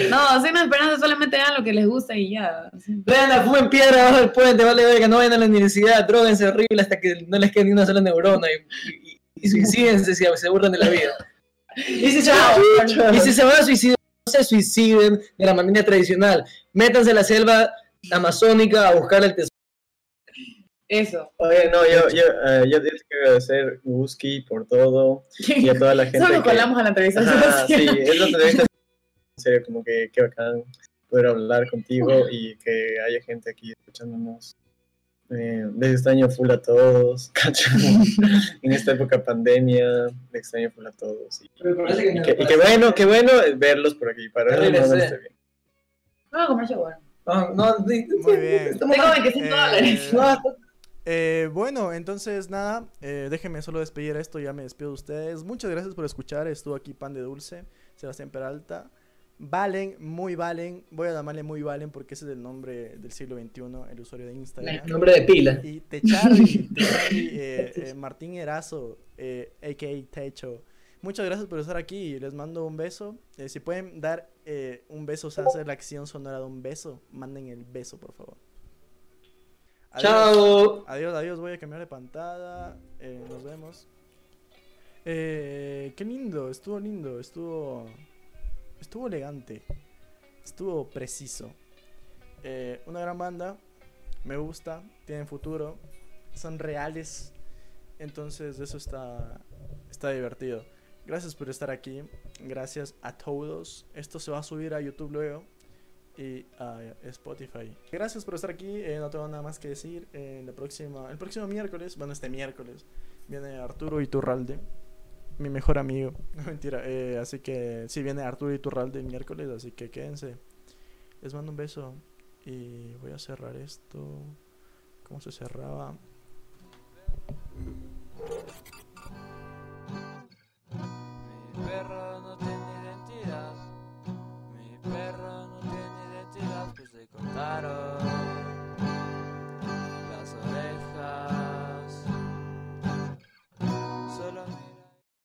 No, sin esperanza solamente hagan lo que les gusta y ya.
Vean la fuga en piedra abajo del puente, vale verga, no vayan a la universidad, droguense horrible hasta que no les quede ni una sola neurona y, y, y suicídense si se burlan de la vida. Y si se, van, y si se van a suicidar, no se suiciden de la manera tradicional. Métanse a la selva amazónica a buscar el tesoro.
Eso.
Oye, no, yo, yo, eh, yo te quiero agradecer, Wooski, por todo y a toda la gente.
Solo
que-
colamos a la entrevista.
Ajá, sí, es lo que En serio, como que qué bacán poder hablar contigo y que haya gente aquí escuchándonos. Eh, les extraño full a todos, cacho. en esta época pandemia, les extraño full a todos. Y, y que, y que bueno, qué bueno verlos por aquí. Para
Ya
no, no estoy bien.
Vamos a comer shawarma.
No, no,
Muy bien.
Tengo 25
Eh,
dólares.
Eh, bueno, entonces nada, eh, déjenme solo despedir esto, ya me despido de ustedes. Muchas gracias por escuchar, estuvo aquí Pan de Dulce, Sebastián Peralta. Valen, muy Valen, voy a llamarle muy Valen porque ese es el nombre del siglo XXI, el usuario de Instagram.
Nombre de pila.
Y Techardi, eh, eh, Martín Erazo, eh, a.k.a. Techo. Muchas gracias por estar aquí y les mando un beso. Eh, si pueden dar eh, un beso, o sea, hacer la acción sonora de un beso, manden el beso, por favor. Adiós.
Chao.
Adiós, adiós, voy a cambiar de pantalla. Eh, nos vemos. Eh, qué lindo, estuvo lindo, estuvo. Estuvo elegante. Estuvo preciso. Eh, una gran banda. Me gusta, tienen futuro. Son reales. Entonces, eso está. Está divertido. Gracias por estar aquí. Gracias a todos. Esto se va a subir a YouTube luego y a Spotify. Gracias por estar aquí. eh, no tengo nada más que decir. Eh, la próxima, el próximo miércoles, bueno, este miércoles, viene Arturo Iturralde, mi mejor amigo. No mentira. eh, así que sí, viene Arturo Iturralde el miércoles, así que quédense. Les mando un beso y voy a cerrar esto. ¿Cómo se cerraba?
Mi perro caros.